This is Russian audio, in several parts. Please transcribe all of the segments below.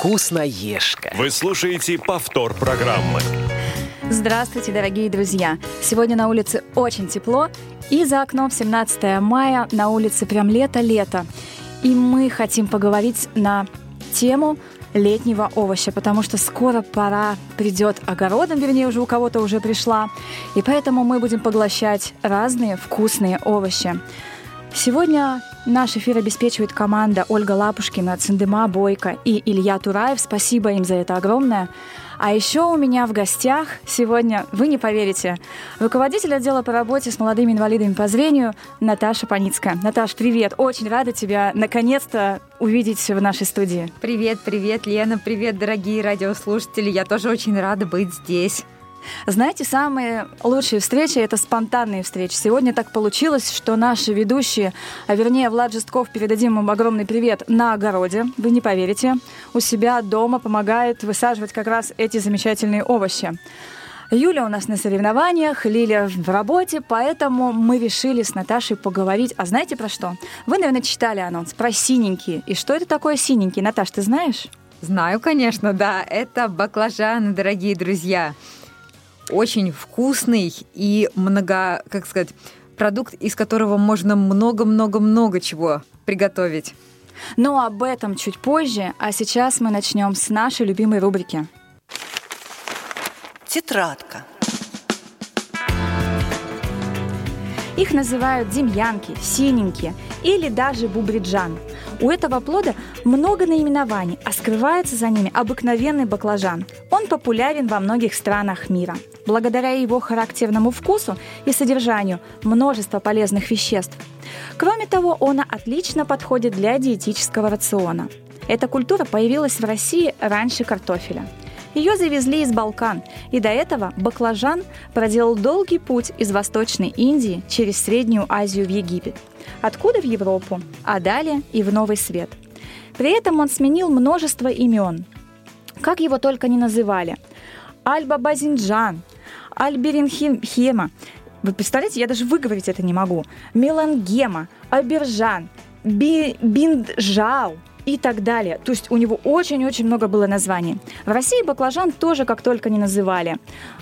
Вкусноежка. Вы слушаете повтор программы. Здравствуйте, дорогие друзья! Сегодня на улице очень тепло, и за окном 17 мая на улице прям лето-лето. И мы хотим поговорить на тему летнего овоща, потому что скоро пора придет огородом, вернее, уже у кого-то уже пришла. И поэтому мы будем поглощать разные вкусные овощи. Сегодня наш эфир обеспечивает команда Ольга Лапушкина, Циндема Бойко и Илья Тураев. Спасибо им за это огромное. А еще у меня в гостях сегодня, вы не поверите, руководитель отдела по работе с молодыми инвалидами по зрению Наташа Паницкая. Наташ, привет! Очень рада тебя наконец-то увидеть в нашей студии. Привет, привет, Лена, привет, дорогие радиослушатели. Я тоже очень рада быть здесь. Знаете, самые лучшие встречи — это спонтанные встречи. Сегодня так получилось, что наши ведущие, а вернее Влад Жестков, передадим им огромный привет на огороде, вы не поверите, у себя дома помогает высаживать как раз эти замечательные овощи. Юля у нас на соревнованиях, Лиля в работе, поэтому мы решили с Наташей поговорить. А знаете про что? Вы, наверное, читали анонс про синенькие. И что это такое синенький? Наташ, ты знаешь? Знаю, конечно, да. Это баклажаны, дорогие друзья очень вкусный и много, как сказать, продукт, из которого можно много-много-много чего приготовить. Но об этом чуть позже, а сейчас мы начнем с нашей любимой рубрики. Тетрадка. Их называют демьянки, синенькие или даже бубриджан – у этого плода много наименований, а скрывается за ними обыкновенный баклажан. Он популярен во многих странах мира. Благодаря его характерному вкусу и содержанию множества полезных веществ. Кроме того, он отлично подходит для диетического рациона. Эта культура появилась в России раньше картофеля. Ее завезли из Балкан, и до этого баклажан проделал долгий путь из Восточной Индии через Среднюю Азию в Египет – откуда в Европу, а далее и в Новый Свет. При этом он сменил множество имен. Как его только не называли. Альба-Базинджан, Альберинхема. Вы представляете, я даже выговорить это не могу. Мелангема, Абержан, Би, Бинджау и так далее. То есть у него очень-очень много было названий. В России баклажан тоже как только не называли.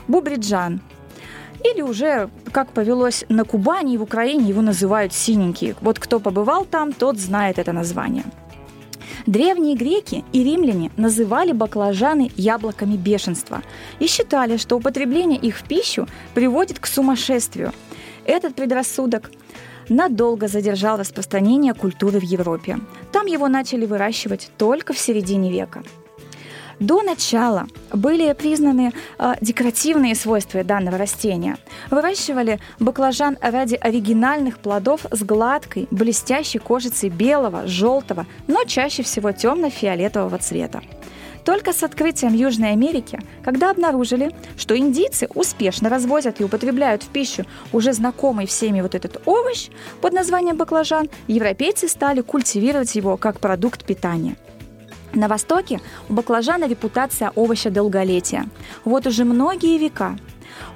Бубриджан, или уже, как повелось на Кубани и в Украине, его называют синенький. Вот кто побывал там, тот знает это название. Древние греки и римляне называли баклажаны яблоками бешенства и считали, что употребление их в пищу приводит к сумасшествию. Этот предрассудок надолго задержал распространение культуры в Европе. Там его начали выращивать только в середине века. До начала были признаны э, декоративные свойства данного растения. Выращивали баклажан ради оригинальных плодов с гладкой, блестящей кожицей белого, желтого, но чаще всего темно-фиолетового цвета. Только с открытием Южной Америки, когда обнаружили, что индийцы успешно развозят и употребляют в пищу уже знакомый всеми вот этот овощ под названием баклажан, европейцы стали культивировать его как продукт питания – на Востоке у баклажана репутация овоща долголетия. Вот уже многие века.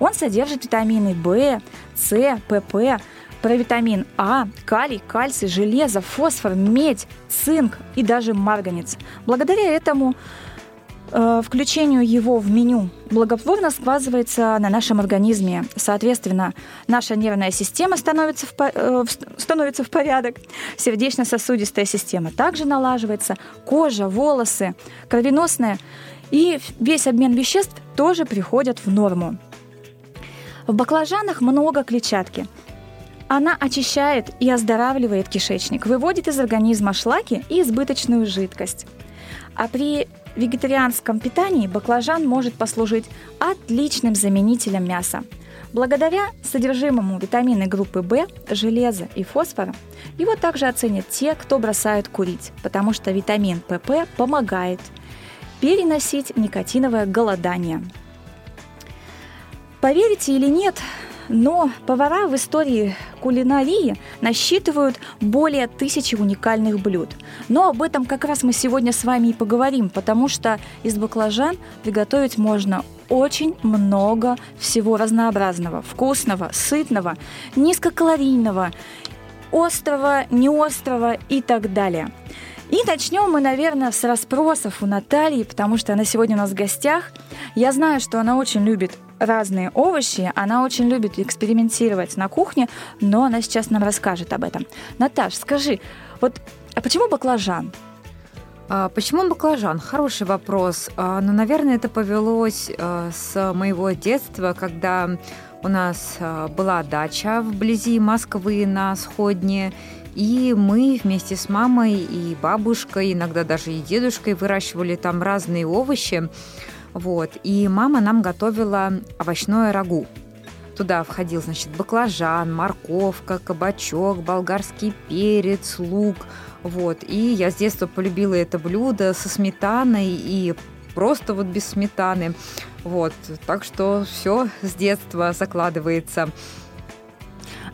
Он содержит витамины В, С, ПП, провитамин А, калий, кальций, железо, фосфор, медь, цинк и даже марганец. Благодаря этому включению его в меню благотворно сказывается на нашем организме. Соответственно, наша нервная система становится в, э, становится в порядок, сердечно-сосудистая система также налаживается, кожа, волосы, кровеносная и весь обмен веществ тоже приходят в норму. В баклажанах много клетчатки. Она очищает и оздоравливает кишечник, выводит из организма шлаки и избыточную жидкость. А при вегетарианском питании баклажан может послужить отличным заменителем мяса. Благодаря содержимому витамины группы В, железа и фосфора, его также оценят те, кто бросают курить, потому что витамин ПП помогает переносить никотиновое голодание. Поверите или нет, но повара в истории кулинарии насчитывают более тысячи уникальных блюд. Но об этом как раз мы сегодня с вами и поговорим, потому что из баклажан приготовить можно очень много всего разнообразного, вкусного, сытного, низкокалорийного, острого, неострого и так далее. И начнем мы, наверное, с расспросов у Натальи, потому что она сегодня у нас в гостях. Я знаю, что она очень любит разные овощи, она очень любит экспериментировать на кухне, но она сейчас нам расскажет об этом. Наташ, скажи, вот а почему баклажан? А, почему баклажан? Хороший вопрос. А, ну, наверное, это повелось а, с моего детства, когда у нас была дача вблизи Москвы на Сходне, и мы вместе с мамой и бабушкой, иногда даже и дедушкой выращивали там разные овощи. Вот. И мама нам готовила овощное рагу. Туда входил, значит, баклажан, морковка, кабачок, болгарский перец, лук. Вот. И я с детства полюбила это блюдо со сметаной и просто вот без сметаны. Вот. Так что все с детства закладывается.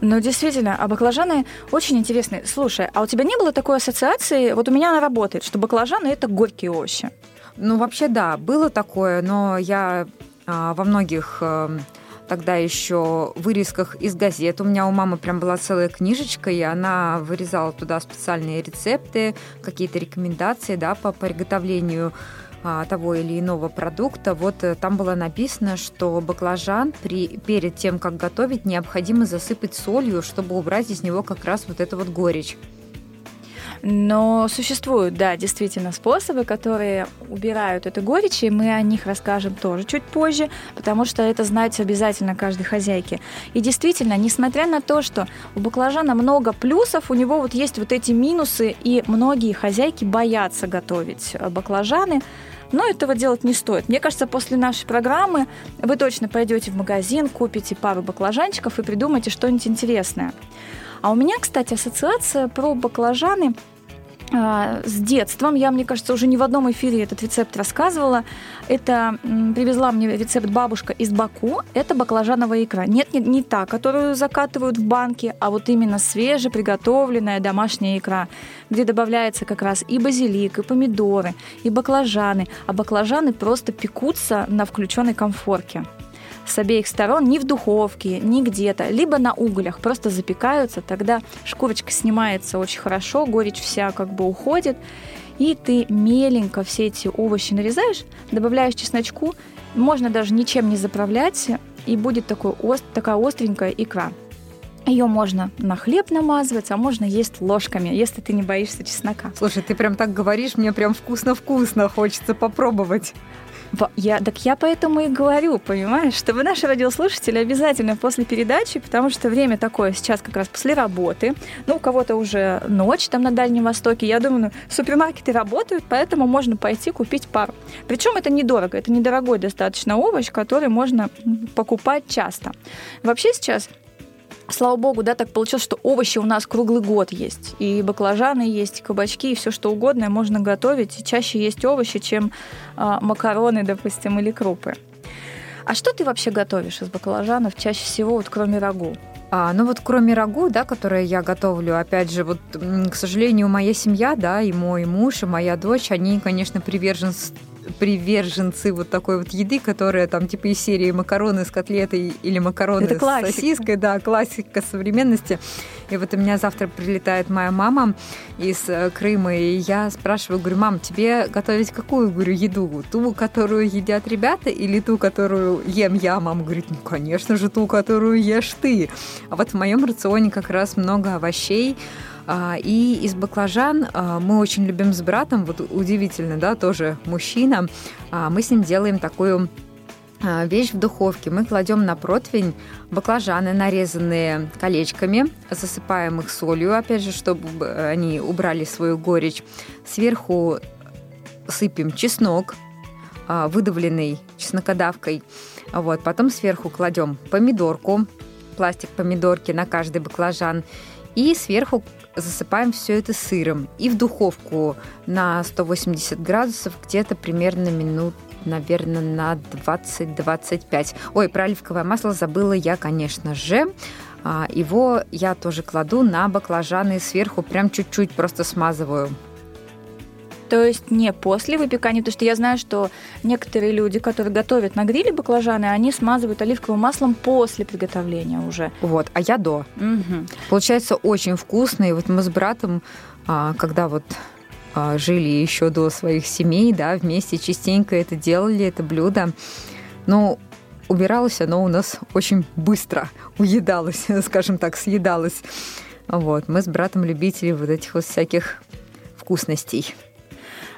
Ну, действительно, а баклажаны очень интересные. Слушай, а у тебя не было такой ассоциации? Вот у меня она работает, что баклажаны – это горькие овощи. Ну, вообще, да, было такое, но я а, во многих а, тогда еще вырезках из газет. У меня у мамы прям была целая книжечка, и она вырезала туда специальные рецепты, какие-то рекомендации да, по приготовлению того или иного продукта. Вот э, там было написано, что баклажан при, перед тем, как готовить, необходимо засыпать солью, чтобы убрать из него как раз вот эту вот горечь. Но существуют, да, действительно способы, которые убирают эту горечь, и мы о них расскажем тоже чуть позже, потому что это знать обязательно каждой хозяйке. И действительно, несмотря на то, что у баклажана много плюсов, у него вот есть вот эти минусы, и многие хозяйки боятся готовить баклажаны, но этого делать не стоит. Мне кажется, после нашей программы вы точно пойдете в магазин, купите пару баклажанчиков и придумаете что-нибудь интересное. А у меня, кстати, ассоциация про баклажаны с детством. Я, мне кажется, уже не в одном эфире этот рецепт рассказывала. Это привезла мне рецепт бабушка из Баку. Это баклажановая икра. Нет, не, не та, которую закатывают в банке, а вот именно свежеприготовленная домашняя икра, где добавляется как раз и базилик, и помидоры, и баклажаны. А баклажаны просто пекутся на включенной комфорке с обеих сторон, ни в духовке, ни где-то, либо на углях, просто запекаются, тогда шкурочка снимается очень хорошо, горечь вся как бы уходит, и ты меленько все эти овощи нарезаешь, добавляешь чесночку, можно даже ничем не заправлять, и будет такой, ост, такая остренькая икра. Ее можно на хлеб намазывать, а можно есть ложками, если ты не боишься чеснока. Слушай, ты прям так говоришь, мне прям вкусно-вкусно хочется попробовать. Я, так я поэтому и говорю, понимаешь, чтобы наши радиослушатели обязательно после передачи, потому что время такое сейчас как раз после работы, ну, у кого-то уже ночь там на Дальнем Востоке, я думаю, ну, супермаркеты работают, поэтому можно пойти купить пару. Причем это недорого, это недорогой достаточно овощ, который можно покупать часто. Вообще сейчас слава богу, да, так получилось, что овощи у нас круглый год есть. И баклажаны есть, и кабачки, и все что угодно можно готовить. И чаще есть овощи, чем а, макароны, допустим, или крупы. А что ты вообще готовишь из баклажанов чаще всего, вот кроме рагу? А, ну вот кроме рагу, да, которое я готовлю, опять же, вот, к сожалению, моя семья, да, и мой муж, и моя дочь, они, конечно, приверженцы приверженцы вот такой вот еды, которая там типа из серии макароны с котлетой или макароны Это с сосиской, да, классика современности. И вот у меня завтра прилетает моя мама из э, Крыма, и я спрашиваю, говорю, мам, тебе готовить какую, говорю, еду? Ту, которую едят ребята, или ту, которую ем я? Мама говорит, ну, конечно же, ту, которую ешь ты. А вот в моем рационе как раз много овощей, и из баклажан а, мы очень любим с братом, вот удивительно, да, тоже мужчина, а, мы с ним делаем такую вещь в духовке. Мы кладем на противень баклажаны, нарезанные колечками, засыпаем их солью, опять же, чтобы они убрали свою горечь. Сверху сыпем чеснок, выдавленный чеснокодавкой. Вот. Потом сверху кладем помидорку, пластик помидорки на каждый баклажан. И сверху засыпаем все это сыром и в духовку на 180 градусов где-то примерно минут наверное, на 20-25. Ой, про оливковое масло забыла я, конечно же. А, его я тоже кладу на баклажаны сверху, прям чуть-чуть просто смазываю то есть не после выпекания, потому что я знаю, что некоторые люди, которые готовят на гриле баклажаны, они смазывают оливковым маслом после приготовления уже. Вот, а я до. Угу. Получается очень вкусно. И вот мы с братом, а, когда вот а, жили еще до своих семей, да, вместе частенько это делали, это блюдо. Но убиралось оно у нас очень быстро, уедалось, скажем так, съедалось. Вот, мы с братом любители вот этих вот всяких вкусностей.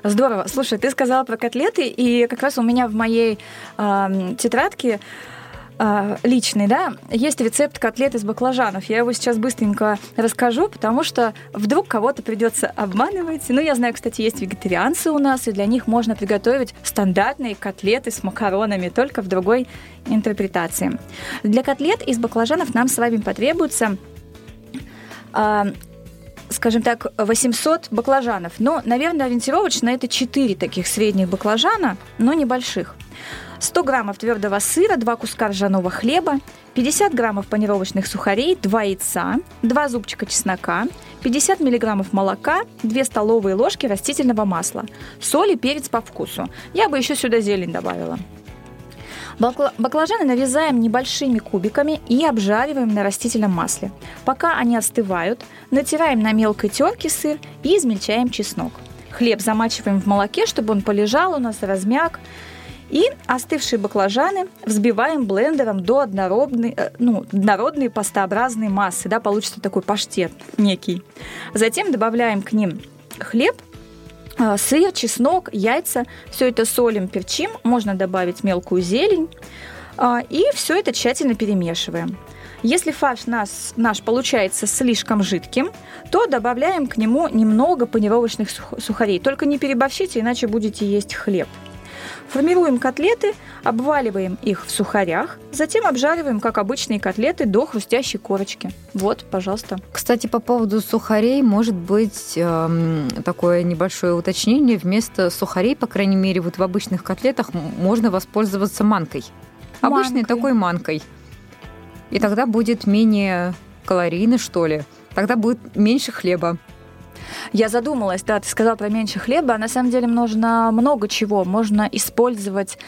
Здорово. Слушай, ты сказала про котлеты, и как раз у меня в моей э, тетрадке э, личный, да, есть рецепт котлет из баклажанов. Я его сейчас быстренько расскажу, потому что вдруг кого-то придется обманывать. Ну, я знаю, кстати, есть вегетарианцы у нас, и для них можно приготовить стандартные котлеты с макаронами, только в другой интерпретации. Для котлет из баклажанов нам с вами потребуется скажем так, 800 баклажанов. Но, наверное, ориентировочно это 4 таких средних баклажана, но небольших. 100 граммов твердого сыра, 2 куска ржаного хлеба, 50 граммов панировочных сухарей, 2 яйца, 2 зубчика чеснока, 50 миллиграммов молока, 2 столовые ложки растительного масла, соль и перец по вкусу. Я бы еще сюда зелень добавила. Баклажаны нарезаем небольшими кубиками и обжариваем на растительном масле. Пока они остывают, натираем на мелкой терке сыр и измельчаем чеснок. Хлеб замачиваем в молоке, чтобы он полежал у нас, размяк. И остывшие баклажаны взбиваем блендером до однородной, э, ну, однородной пастообразной массы. Да, получится такой паштет некий. Затем добавляем к ним хлеб сыр, чеснок, яйца. Все это солим, перчим. Можно добавить мелкую зелень. А, и все это тщательно перемешиваем. Если фарш нас, наш получается слишком жидким, то добавляем к нему немного панировочных сухарей. Только не переборщите, иначе будете есть хлеб. Формируем котлеты, обваливаем их в сухарях, затем обжариваем, как обычные котлеты, до хрустящей корочки. Вот, пожалуйста. Кстати, по поводу сухарей, может быть э, такое небольшое уточнение. Вместо сухарей, по крайней мере, вот в обычных котлетах можно воспользоваться манкой. Манкой. Обычной такой манкой. И тогда будет менее калорийно, что ли. Тогда будет меньше хлеба. Я задумалась, да, ты сказал про меньше хлеба, а на самом деле можно много чего. Можно использовать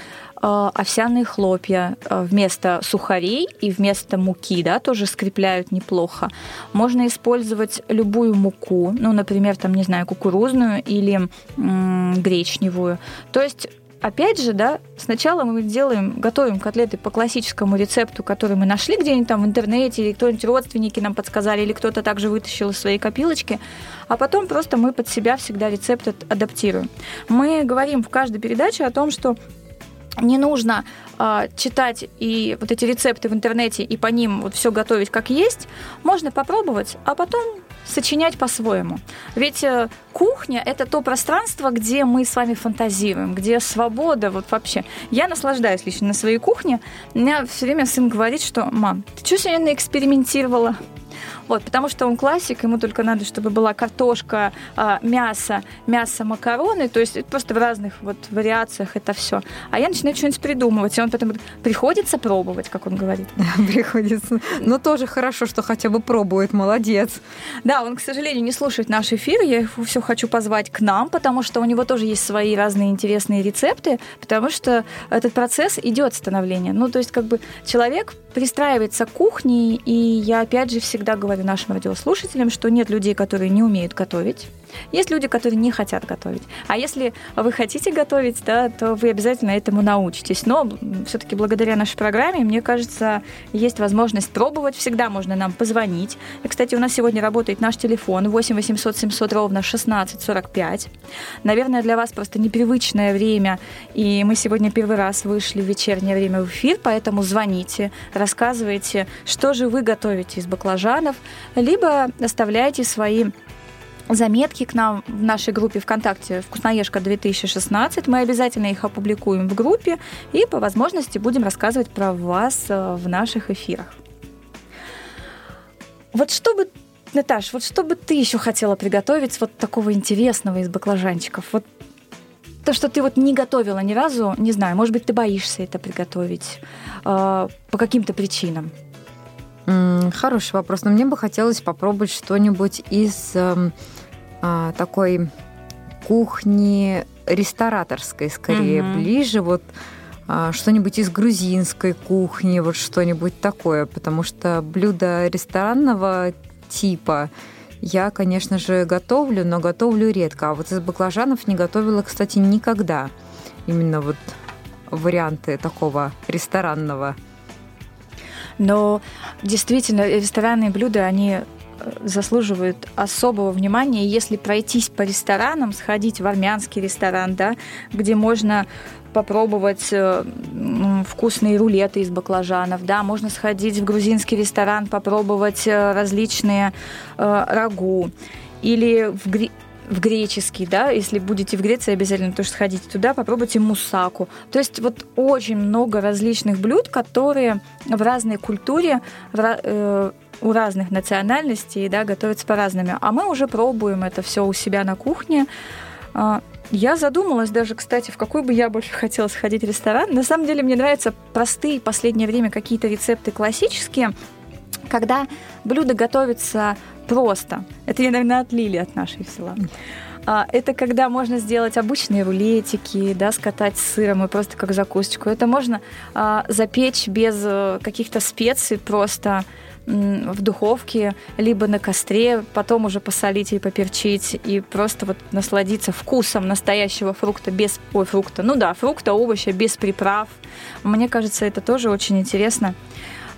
э, овсяные хлопья э, вместо сухарей и вместо муки, да, тоже скрепляют неплохо. Можно использовать любую муку, ну, например, там, не знаю, кукурузную или м- гречневую. То есть опять же, да, сначала мы делаем, готовим котлеты по классическому рецепту, который мы нашли где-нибудь там в интернете, или кто-нибудь родственники нам подсказали, или кто-то также вытащил из своей копилочки, а потом просто мы под себя всегда рецепт адаптируем. Мы говорим в каждой передаче о том, что не нужно э, читать и вот эти рецепты в интернете и по ним вот все готовить как есть. Можно попробовать, а потом сочинять по-своему. Ведь э, кухня это то пространство, где мы с вами фантазируем, где свобода вот вообще. Я наслаждаюсь лично на своей кухне. У меня все время сын говорит, что мам, ты что сегодня экспериментировала? Вот, потому что он классик, ему только надо, чтобы была картошка, а, мясо, мясо, макароны, то есть просто в разных вот вариациях это все. А я начинаю что-нибудь придумывать, и он потом приходится пробовать, как он говорит. Приходится. Но тоже хорошо, что хотя бы пробует, молодец. Да, он, к сожалению, не слушает наш эфир, я его все хочу позвать к нам, потому что у него тоже есть свои разные интересные рецепты, потому что этот процесс идет становление. Ну, то есть как бы человек пристраивается к кухне, и я опять же всегда говорю нашим радиослушателям, что нет людей, которые не умеют готовить. Есть люди, которые не хотят готовить. А если вы хотите готовить, да, то вы обязательно этому научитесь. Но все-таки благодаря нашей программе, мне кажется, есть возможность пробовать. Всегда можно нам позвонить. И, кстати, у нас сегодня работает наш телефон 8 800 700 ровно 16 45. Наверное, для вас просто непривычное время, и мы сегодня первый раз вышли в вечернее время в эфир, поэтому звоните, рассказывайте, что же вы готовите из баклажанов, либо оставляйте свои заметки к нам в нашей группе ВКонтакте «Вкусноежка 2016». Мы обязательно их опубликуем в группе и по возможности будем рассказывать про вас э, в наших эфирах. Вот чтобы Наташ, вот что бы ты еще хотела приготовить вот такого интересного из баклажанчиков? Вот то, что ты вот не готовила ни разу, не знаю, может быть, ты боишься это приготовить э, по каким-то причинам? Хороший вопрос. Но мне бы хотелось попробовать что-нибудь из э, э, такой кухни рестораторской, скорее, mm-hmm. ближе вот э, что-нибудь из грузинской кухни, вот что-нибудь такое, потому что блюда ресторанного типа Я, конечно же, готовлю, но готовлю редко. А вот из баклажанов не готовила, кстати, никогда. Именно вот варианты такого ресторанного. Но действительно, ресторанные блюда, они заслуживают особого внимания. Если пройтись по ресторанам, сходить в армянский ресторан, да, где можно попробовать э, вкусные рулеты из баклажанов, да, можно сходить в грузинский ресторан, попробовать э, различные э, рагу, или в, гре- в греческий, да, если будете в Греции, обязательно тоже сходите туда, попробуйте мусаку. То есть вот очень много различных блюд, которые в разной культуре, в, э, у разных национальностей, да, готовятся по-разному. А мы уже пробуем это все у себя на кухне. А, я задумалась даже, кстати, в какой бы я больше хотела сходить ресторан. На самом деле мне нравятся простые последнее время какие-то рецепты классические, когда блюдо готовится просто. Это я, наверное, отлили от нашей села. А, это когда можно сделать обычные рулетики, да, скатать с сыром и просто как закусочку. Это можно а, запечь без э, каких-то специй, просто в духовке, либо на костре, потом уже посолить и поперчить, и просто вот насладиться вкусом настоящего фрукта без... Ой, фрукта, ну да, фрукта, овоща без приправ. Мне кажется, это тоже очень интересно.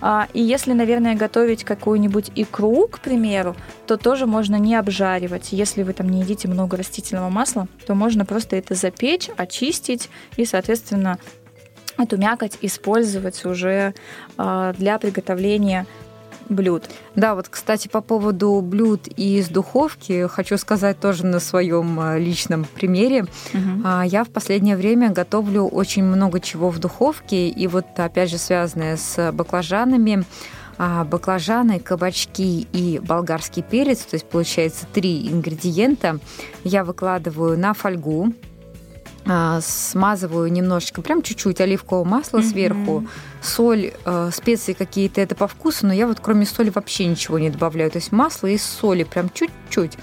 А, и если, наверное, готовить какую-нибудь икру, к примеру, то тоже можно не обжаривать. Если вы там не едите много растительного масла, то можно просто это запечь, очистить и, соответственно, эту мякоть использовать уже а, для приготовления блюд. Да, вот, кстати, по поводу блюд из духовки хочу сказать тоже на своем э, личном примере. Угу. Я в последнее время готовлю очень много чего в духовке, и вот опять же связанное с баклажанами а, баклажаны, кабачки и болгарский перец, то есть получается три ингредиента, я выкладываю на фольгу, смазываю немножечко, прям чуть-чуть оливкового масла mm-hmm. сверху, соль, э, специи какие-то, это по вкусу, но я вот кроме соли вообще ничего не добавляю. То есть масло и соли прям чуть-чуть.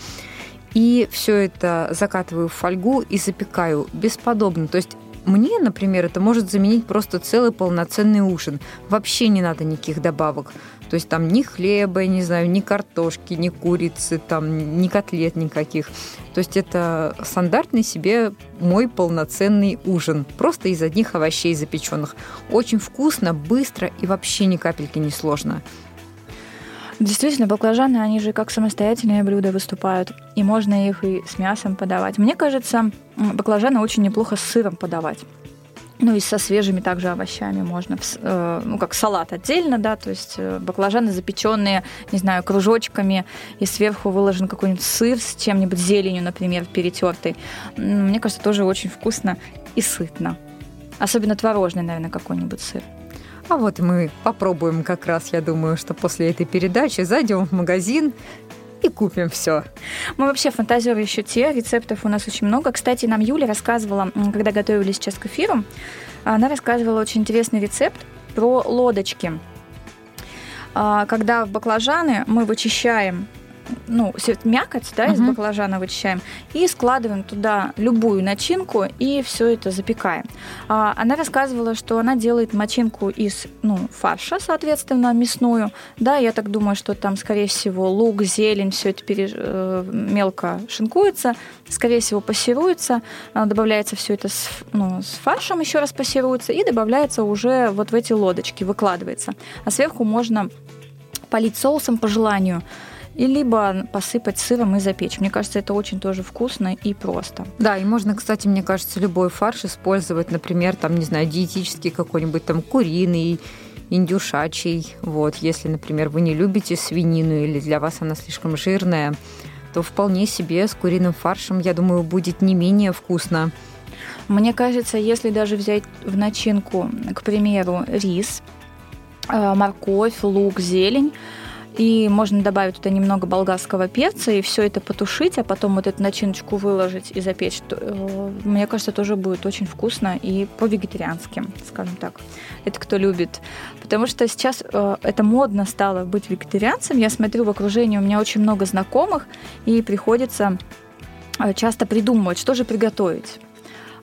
И все это закатываю в фольгу и запекаю бесподобно. То есть мне, например, это может заменить просто целый полноценный ужин. Вообще не надо никаких добавок. То есть там ни хлеба, не знаю, ни картошки, ни курицы, там ни котлет никаких. То есть это стандартный себе мой полноценный ужин. Просто из одних овощей запеченных. Очень вкусно, быстро и вообще ни капельки не сложно. Действительно, баклажаны, они же как самостоятельные блюда выступают, и можно их и с мясом подавать. Мне кажется, баклажаны очень неплохо с сыром подавать. Ну и со свежими также овощами можно, э, ну как салат отдельно, да, то есть э, баклажаны запеченные, не знаю, кружочками, и сверху выложен какой-нибудь сыр с чем-нибудь зеленью, например, перетертый. Мне кажется, тоже очень вкусно и сытно. Особенно творожный, наверное, какой-нибудь сыр. А вот мы попробуем как раз, я думаю, что после этой передачи зайдем в магазин, и купим все. Мы вообще фантазируем еще те, рецептов у нас очень много. Кстати, нам Юля рассказывала, когда готовились сейчас к эфиру, она рассказывала очень интересный рецепт про лодочки. А, когда в баклажаны мы вычищаем ну, мякоть да, из угу. баклажана вычищаем и складываем туда любую начинку и все это запекаем. А, она рассказывала, что она делает начинку из ну, фарша, соответственно, мясную. Да, я так думаю, что там, скорее всего, лук, зелень, все это переж... Э, мелко шинкуется, скорее всего, пассируется, а, добавляется все это с, ну, с фаршем, еще раз пассируется и добавляется уже вот в эти лодочки, выкладывается. А сверху можно полить соусом по желанию и либо посыпать сыром и запечь. Мне кажется, это очень тоже вкусно и просто. Да, и можно, кстати, мне кажется, любой фарш использовать, например, там, не знаю, диетический какой-нибудь там куриный, индюшачий. Вот, если, например, вы не любите свинину или для вас она слишком жирная, то вполне себе с куриным фаршем, я думаю, будет не менее вкусно. Мне кажется, если даже взять в начинку, к примеру, рис, э, морковь, лук, зелень, и можно добавить туда немного болгарского перца и все это потушить, а потом вот эту начиночку выложить и запечь. Э, мне кажется, тоже будет очень вкусно и по-вегетариански, скажем так. Это кто любит. Потому что сейчас э, это модно стало быть вегетарианцем. Я смотрю в окружении, у меня очень много знакомых, и приходится э, часто придумывать, что же приготовить.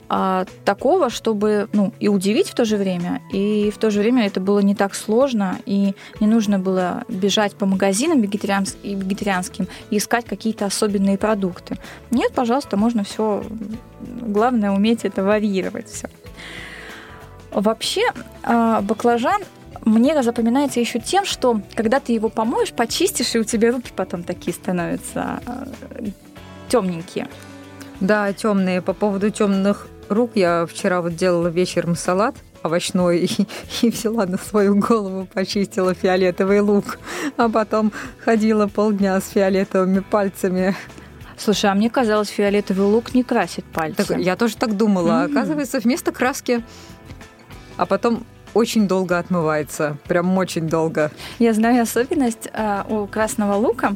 А, такого, чтобы ну, и удивить в то же время, и в то же время это было не так сложно, и не нужно было бежать по магазинам вегетарианс- и вегетарианским и искать какие-то особенные продукты. Нет, пожалуйста, можно все. Главное уметь это варьировать все. Вообще, а, баклажан мне запоминается еще тем, что когда ты его помоешь, почистишь, и у тебя руки потом такие становятся а, темненькие. Да, темные. По поводу темных рук я вчера вот делала вечером салат овощной и, и взяла на свою голову, почистила фиолетовый лук, а потом ходила полдня с фиолетовыми пальцами. Слушай, а мне казалось, фиолетовый лук не красит пальцы. Так, я тоже так думала. Mm-hmm. Оказывается, вместо краски, а потом очень долго отмывается, прям очень долго. Я знаю особенность а, у красного лука.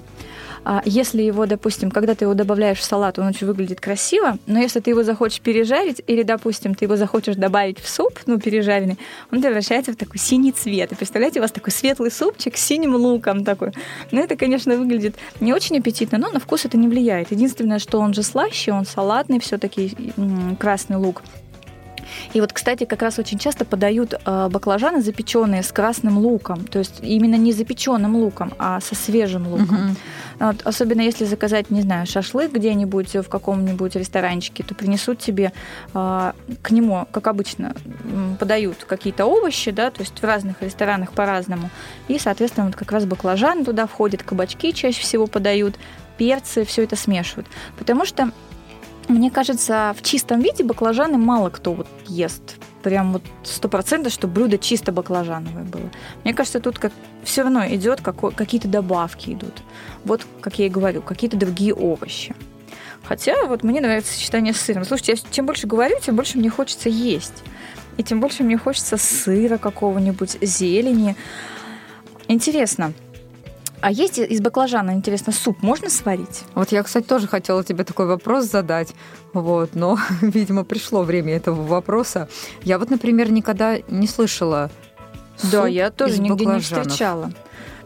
А если его, допустим, когда ты его добавляешь в салат, он очень выглядит красиво, но если ты его захочешь пережарить, или, допустим, ты его захочешь добавить в суп, ну, пережаренный, он превращается в такой синий цвет. И представляете, у вас такой светлый супчик с синим луком такой. Ну, это, конечно, выглядит не очень аппетитно, но на вкус это не влияет. Единственное, что он же слаще, он салатный все-таки красный лук. И вот, кстати, как раз очень часто подают э, баклажаны запеченные с красным луком, то есть именно не запеченным луком, а со свежим луком. Угу. Вот, особенно если заказать, не знаю, шашлык где-нибудь в каком-нибудь ресторанчике, то принесут тебе э, к нему, как обычно, подают какие-то овощи, да, то есть в разных ресторанах по-разному. И, соответственно, вот как раз баклажаны туда входят, кабачки чаще всего подают, перцы, все это смешивают. Потому что мне кажется, в чистом виде баклажаны мало кто вот ест. Прям вот сто процентов, что блюдо чисто баклажановое было. Мне кажется, тут как все равно идет какие-то добавки идут. Вот, как я и говорю, какие-то другие овощи. Хотя вот мне нравится сочетание с сыром. Слушайте, я чем больше говорю, тем больше мне хочется есть. И тем больше мне хочется сыра какого-нибудь, зелени. Интересно, а есть из баклажана, интересно, суп можно сварить? Вот я, кстати, тоже хотела тебе такой вопрос задать, вот, но, видимо, пришло время этого вопроса. Я вот, например, никогда не слышала Да, я тоже нигде не встречала.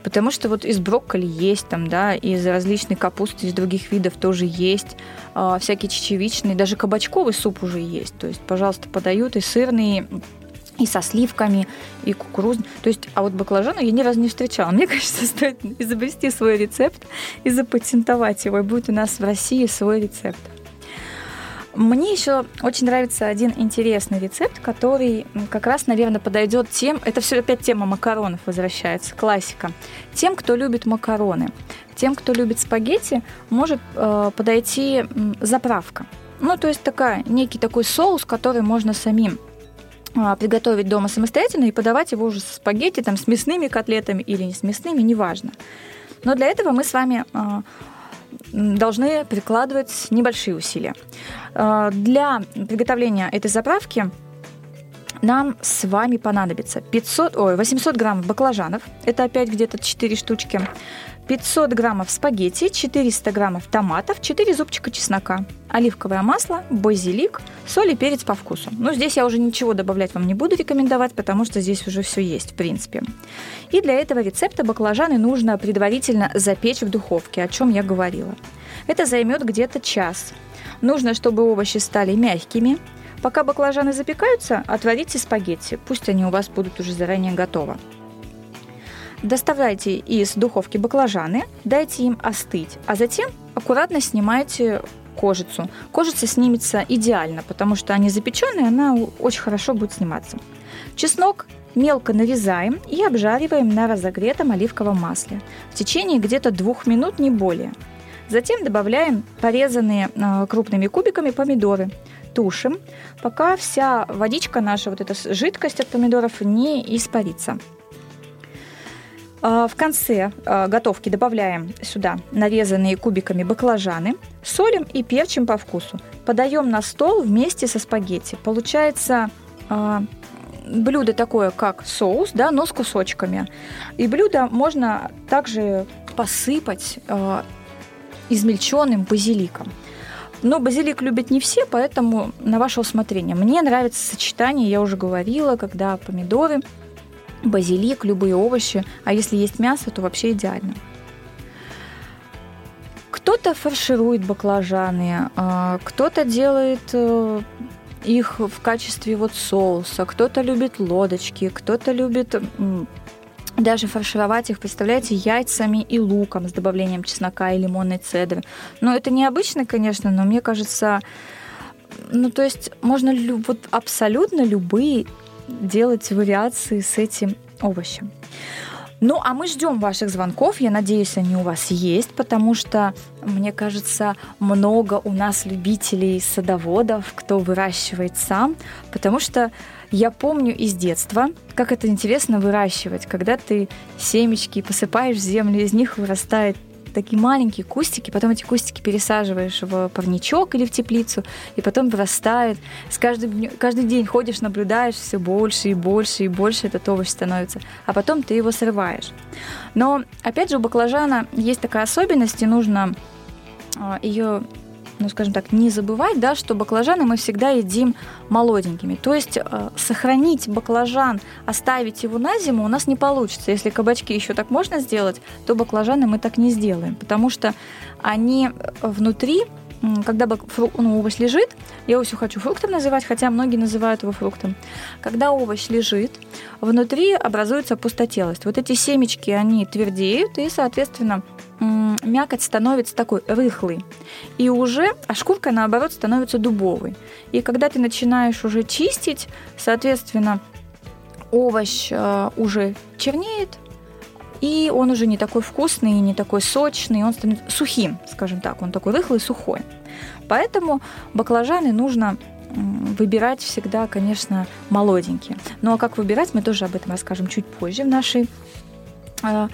Потому что вот из брокколи есть там, да, из различной капусты, из других видов тоже есть, э, всякие чечевичные, даже кабачковый суп уже есть. То есть, пожалуйста, подают и сырные, и со сливками, и кукурузный. То есть, а вот баклажана я ни разу не встречала. Мне кажется, стоит изобрести свой рецепт и запатентовать его, и будет у нас в России свой рецепт. Мне еще очень нравится один интересный рецепт, который как раз, наверное, подойдет тем, это все опять тема макаронов возвращается, классика. Тем, кто любит макароны, тем, кто любит спагетти, может э, подойти заправка. Ну, то есть такая, некий такой соус, который можно самим приготовить дома самостоятельно и подавать его уже с спагетти, там, с мясными котлетами или не с мясными, неважно. Но для этого мы с вами а, должны прикладывать небольшие усилия. А, для приготовления этой заправки нам с вами понадобится 500, ой, 800 грамм баклажанов, это опять где-то 4 штучки, 500 граммов спагетти, 400 граммов томатов, 4 зубчика чеснока, оливковое масло, базилик, соль и перец по вкусу. Ну, здесь я уже ничего добавлять вам не буду рекомендовать, потому что здесь уже все есть, в принципе. И для этого рецепта баклажаны нужно предварительно запечь в духовке, о чем я говорила. Это займет где-то час. Нужно, чтобы овощи стали мягкими. Пока баклажаны запекаются, отварите спагетти, пусть они у вас будут уже заранее готовы. Доставайте из духовки баклажаны, дайте им остыть, а затем аккуратно снимайте кожицу. Кожица снимется идеально, потому что они запеченные, она очень хорошо будет сниматься. Чеснок мелко нарезаем и обжариваем на разогретом оливковом масле в течение где-то двух минут, не более. Затем добавляем порезанные э, крупными кубиками помидоры. Тушим, пока вся водичка наша, вот эта жидкость от помидоров не испарится. А, в конце а, готовки добавляем сюда нарезанные кубиками баклажаны, солим и перчим по вкусу. Подаем на стол вместе со спагетти. Получается а, блюдо такое, как соус, да, но с кусочками. И блюдо можно также посыпать измельченным базиликом. Но базилик любят не все, поэтому на ваше усмотрение. Мне нравится сочетание, я уже говорила, когда помидоры базилик, любые овощи, а если есть мясо, то вообще идеально. Кто-то фарширует баклажаны, а, кто-то делает э, их в качестве вот соуса, кто-то любит лодочки, кто-то любит даже фаршировать их, представляете, яйцами и луком с добавлением чеснока и лимонной цедры. Ну, это необычно, конечно, но мне кажется, ну, то есть можно вот абсолютно любые делать вариации с этим овощем. Ну, а мы ждем ваших звонков. Я надеюсь, они у вас есть, потому что, мне кажется, много у нас любителей садоводов, кто выращивает сам, потому что я помню из детства, как это интересно выращивать, когда ты семечки посыпаешь в землю, из них вырастает такие маленькие кустики, потом эти кустики пересаживаешь в парничок или в теплицу, и потом вырастает. С каждым, каждый день ходишь, наблюдаешь, все больше и больше и больше этот овощ становится, а потом ты его срываешь. Но, опять же, у баклажана есть такая особенность, и нужно а, ее ну, скажем так, не забывать, да, что баклажаны мы всегда едим молоденькими. То есть э, сохранить баклажан, оставить его на зиму у нас не получится. Если кабачки еще так можно сделать, то баклажаны мы так не сделаем, потому что они внутри когда ну, овощ лежит, я все хочу фруктом называть, хотя многие называют его фруктом. Когда овощ лежит, внутри образуется пустотелость. Вот эти семечки, они твердеют, и, соответственно, мякоть становится такой рыхлой. И уже, а шкурка, наоборот, становится дубовой. И когда ты начинаешь уже чистить, соответственно, овощ э, уже чернеет, и он уже не такой вкусный, не такой сочный, он становится сухим, скажем так, он такой рыхлый, сухой. Поэтому баклажаны нужно выбирать всегда, конечно, молоденькие. Ну а как выбирать, мы тоже об этом расскажем чуть позже в нашей э,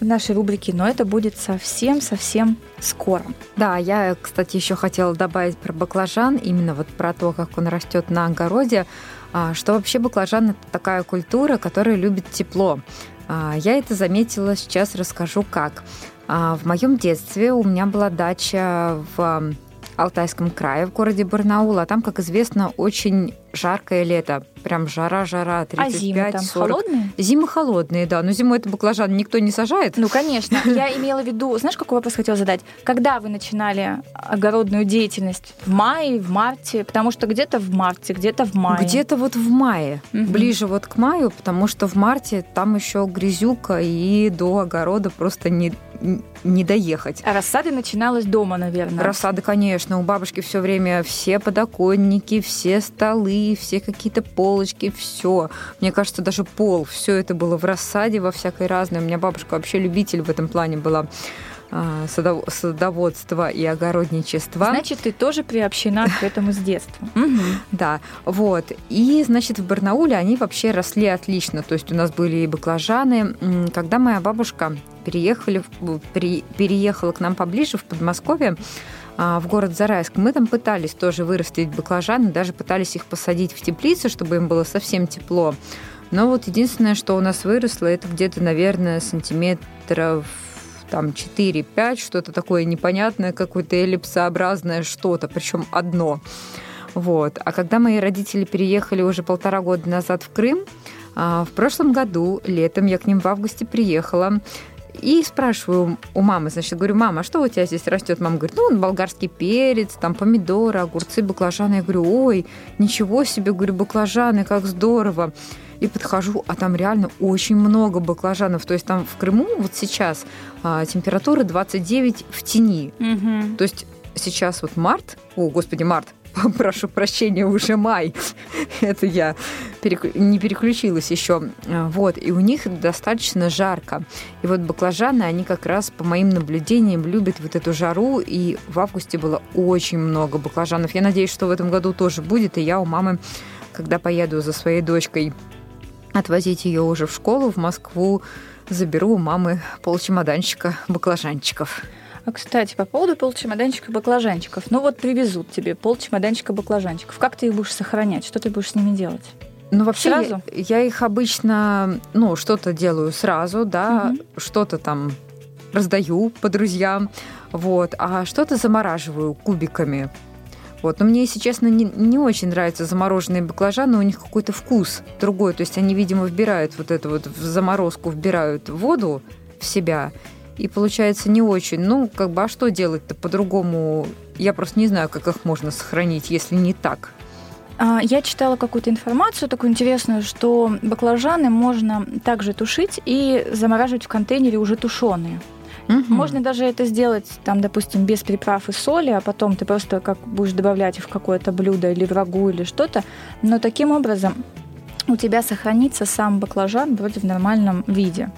в нашей рубрике, но это будет совсем-совсем скоро. Да, я, кстати, еще хотела добавить про баклажан, именно вот про то, как он растет на огороде, а, что вообще баклажан это такая культура, которая любит тепло. А, я это заметила, сейчас расскажу как. А, в моем детстве у меня была дача в Алтайском крае, в городе Барнаул, а там, как известно, очень жаркое лето. Прям жара-жара, 35 А зимы там 40. холодные? Зимы холодные, да. Но зимой это баклажан никто не сажает. Ну, конечно. Я имела в виду... Знаешь, какой вопрос хотела задать? Когда вы начинали огородную деятельность? В мае, в марте? Потому что где-то в марте, где-то в мае. Где-то вот в мае. Угу. Ближе вот к маю, потому что в марте там еще грязюка, и до огорода просто не, не доехать. А рассады начиналась дома, наверное. Рассады, конечно. У бабушки все время все подоконники, все столы, все какие-то полочки, все. Мне кажется, даже пол, все это было в рассаде во всякой разной. У меня бабушка вообще любитель в этом плане была а, садоводства и огородничества. Значит, ты тоже приобщена к этому с детства. Да, вот. И, значит, в Барнауле они вообще росли отлично. То есть у нас были и баклажаны. Когда моя бабушка переехали, переехала к нам поближе в Подмосковье, а, в город Зарайск. Мы там пытались тоже вырастить баклажаны, даже пытались их посадить в теплицы, чтобы им было совсем тепло. Но вот единственное, что у нас выросло, это где-то, наверное, сантиметров там 4-5, что-то такое непонятное, какое-то эллипсообразное что-то, причем одно. Вот. А когда мои родители переехали уже полтора года назад в Крым, а, в прошлом году, летом, я к ним в августе приехала, и спрашиваю у мамы, значит, говорю, мама, а что у тебя здесь растет? Мама говорит, ну, болгарский перец, там помидоры, огурцы, баклажаны. Я говорю, ой, ничего себе, говорю, баклажаны, как здорово. И подхожу, а там реально очень много баклажанов. То есть там в Крыму вот сейчас а, температура 29 в тени. Угу. То есть сейчас вот март, о, господи, март, прошу прощения, уже май. Это я не переключилась еще. Вот, и у них достаточно жарко. И вот баклажаны, они как раз, по моим наблюдениям, любят вот эту жару, и в августе было очень много баклажанов. Я надеюсь, что в этом году тоже будет, и я у мамы, когда поеду за своей дочкой отвозить ее уже в школу, в Москву, заберу у мамы полчемоданчика баклажанчиков. А, кстати, по поводу полчемоданчика баклажанчиков. Ну вот привезут тебе полчемоданчика баклажанчиков. Как ты их будешь сохранять? Что ты будешь с ними делать? Ну, вообще, сразу? Я, я их обычно, ну, что-то делаю сразу, да, угу. что-то там раздаю по друзьям, вот, а что-то замораживаю кубиками. Вот. Но мне, если честно, не, не очень нравятся замороженные баклажаны, у них какой-то вкус другой. То есть они, видимо, вбирают вот это вот в заморозку, вбирают воду в себя, и получается не очень. Ну, как бы, а что делать-то по-другому? я просто не знаю, как их можно сохранить, если не так. А, я читала какую-то информацию такую интересную, что баклажаны можно также тушить и замораживать в контейнере уже тушеные. Мгм. Можно даже это сделать, там, допустим, без приправ и соли, а потом ты просто как будешь добавлять их в какое-то блюдо или в рагу или что-то. Но таким образом у тебя сохранится сам баклажан вроде в нормальном виде.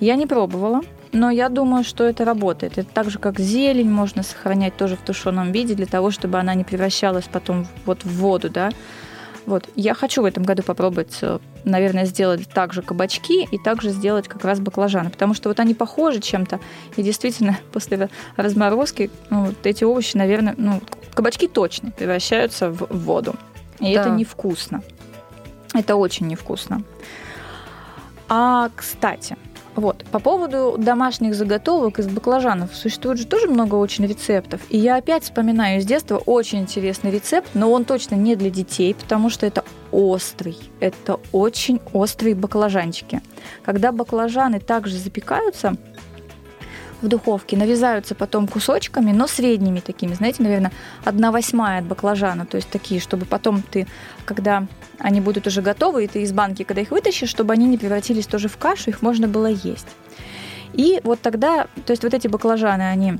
Я не пробовала, но я думаю, что это работает. Это так же, как зелень можно сохранять тоже в тушеном виде для того, чтобы она не превращалась потом вот в воду, да. Вот, я хочу в этом году попробовать, э, наверное, сделать также кабачки и также сделать как раз баклажаны, потому что вот они похожи чем-то, и действительно после разморозки ну, вот эти овощи, наверное, ну, кабачки точно превращаются в в воду, и Да. это невкусно. Это очень невкусно. А, кстати, вот, по поводу домашних заготовок из баклажанов. Существует же тоже много очень рецептов. И я опять вспоминаю из детства очень интересный рецепт, но он точно не для детей, потому что это острый. Это очень острые баклажанчики. Когда баклажаны также запекаются в духовке, нарезаются потом кусочками, но средними такими, знаете, наверное, одна восьмая от баклажана, то есть такие, чтобы потом ты, когда они будут уже готовы, и ты из банки, когда их вытащишь, чтобы они не превратились тоже в кашу, их можно было есть. И вот тогда, то есть вот эти баклажаны, они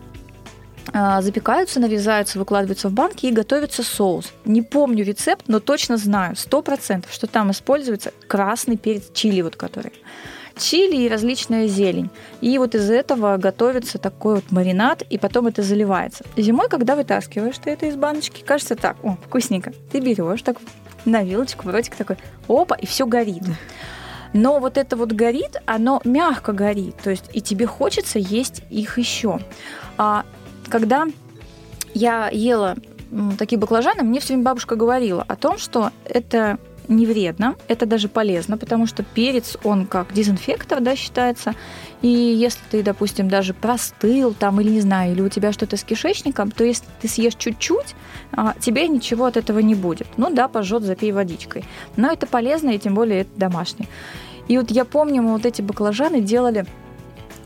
а, запекаются, нарезаются, выкладываются в банки и готовится соус. Не помню рецепт, но точно знаю, сто процентов, что там используется красный перец чили, вот который. Чили и различная зелень. И вот из этого готовится такой вот маринад, и потом это заливается. Зимой, когда вытаскиваешь ты это из баночки, кажется так, о, вкусненько. Ты берешь так на вилочку, в ротик такой, опа, и все горит. Но вот это вот горит, оно мягко горит, то есть и тебе хочется есть их еще. А когда я ела такие баклажаны, мне все время бабушка говорила о том, что это не вредно, это даже полезно, потому что перец, он как дезинфектор, да, считается. И если ты, допустим, даже простыл там, или не знаю, или у тебя что-то с кишечником, то если ты съешь чуть-чуть, а, тебе ничего от этого не будет. Ну да, пожжет, запей водичкой. Но это полезно, и тем более это домашнее. И вот я помню, мы вот эти баклажаны делали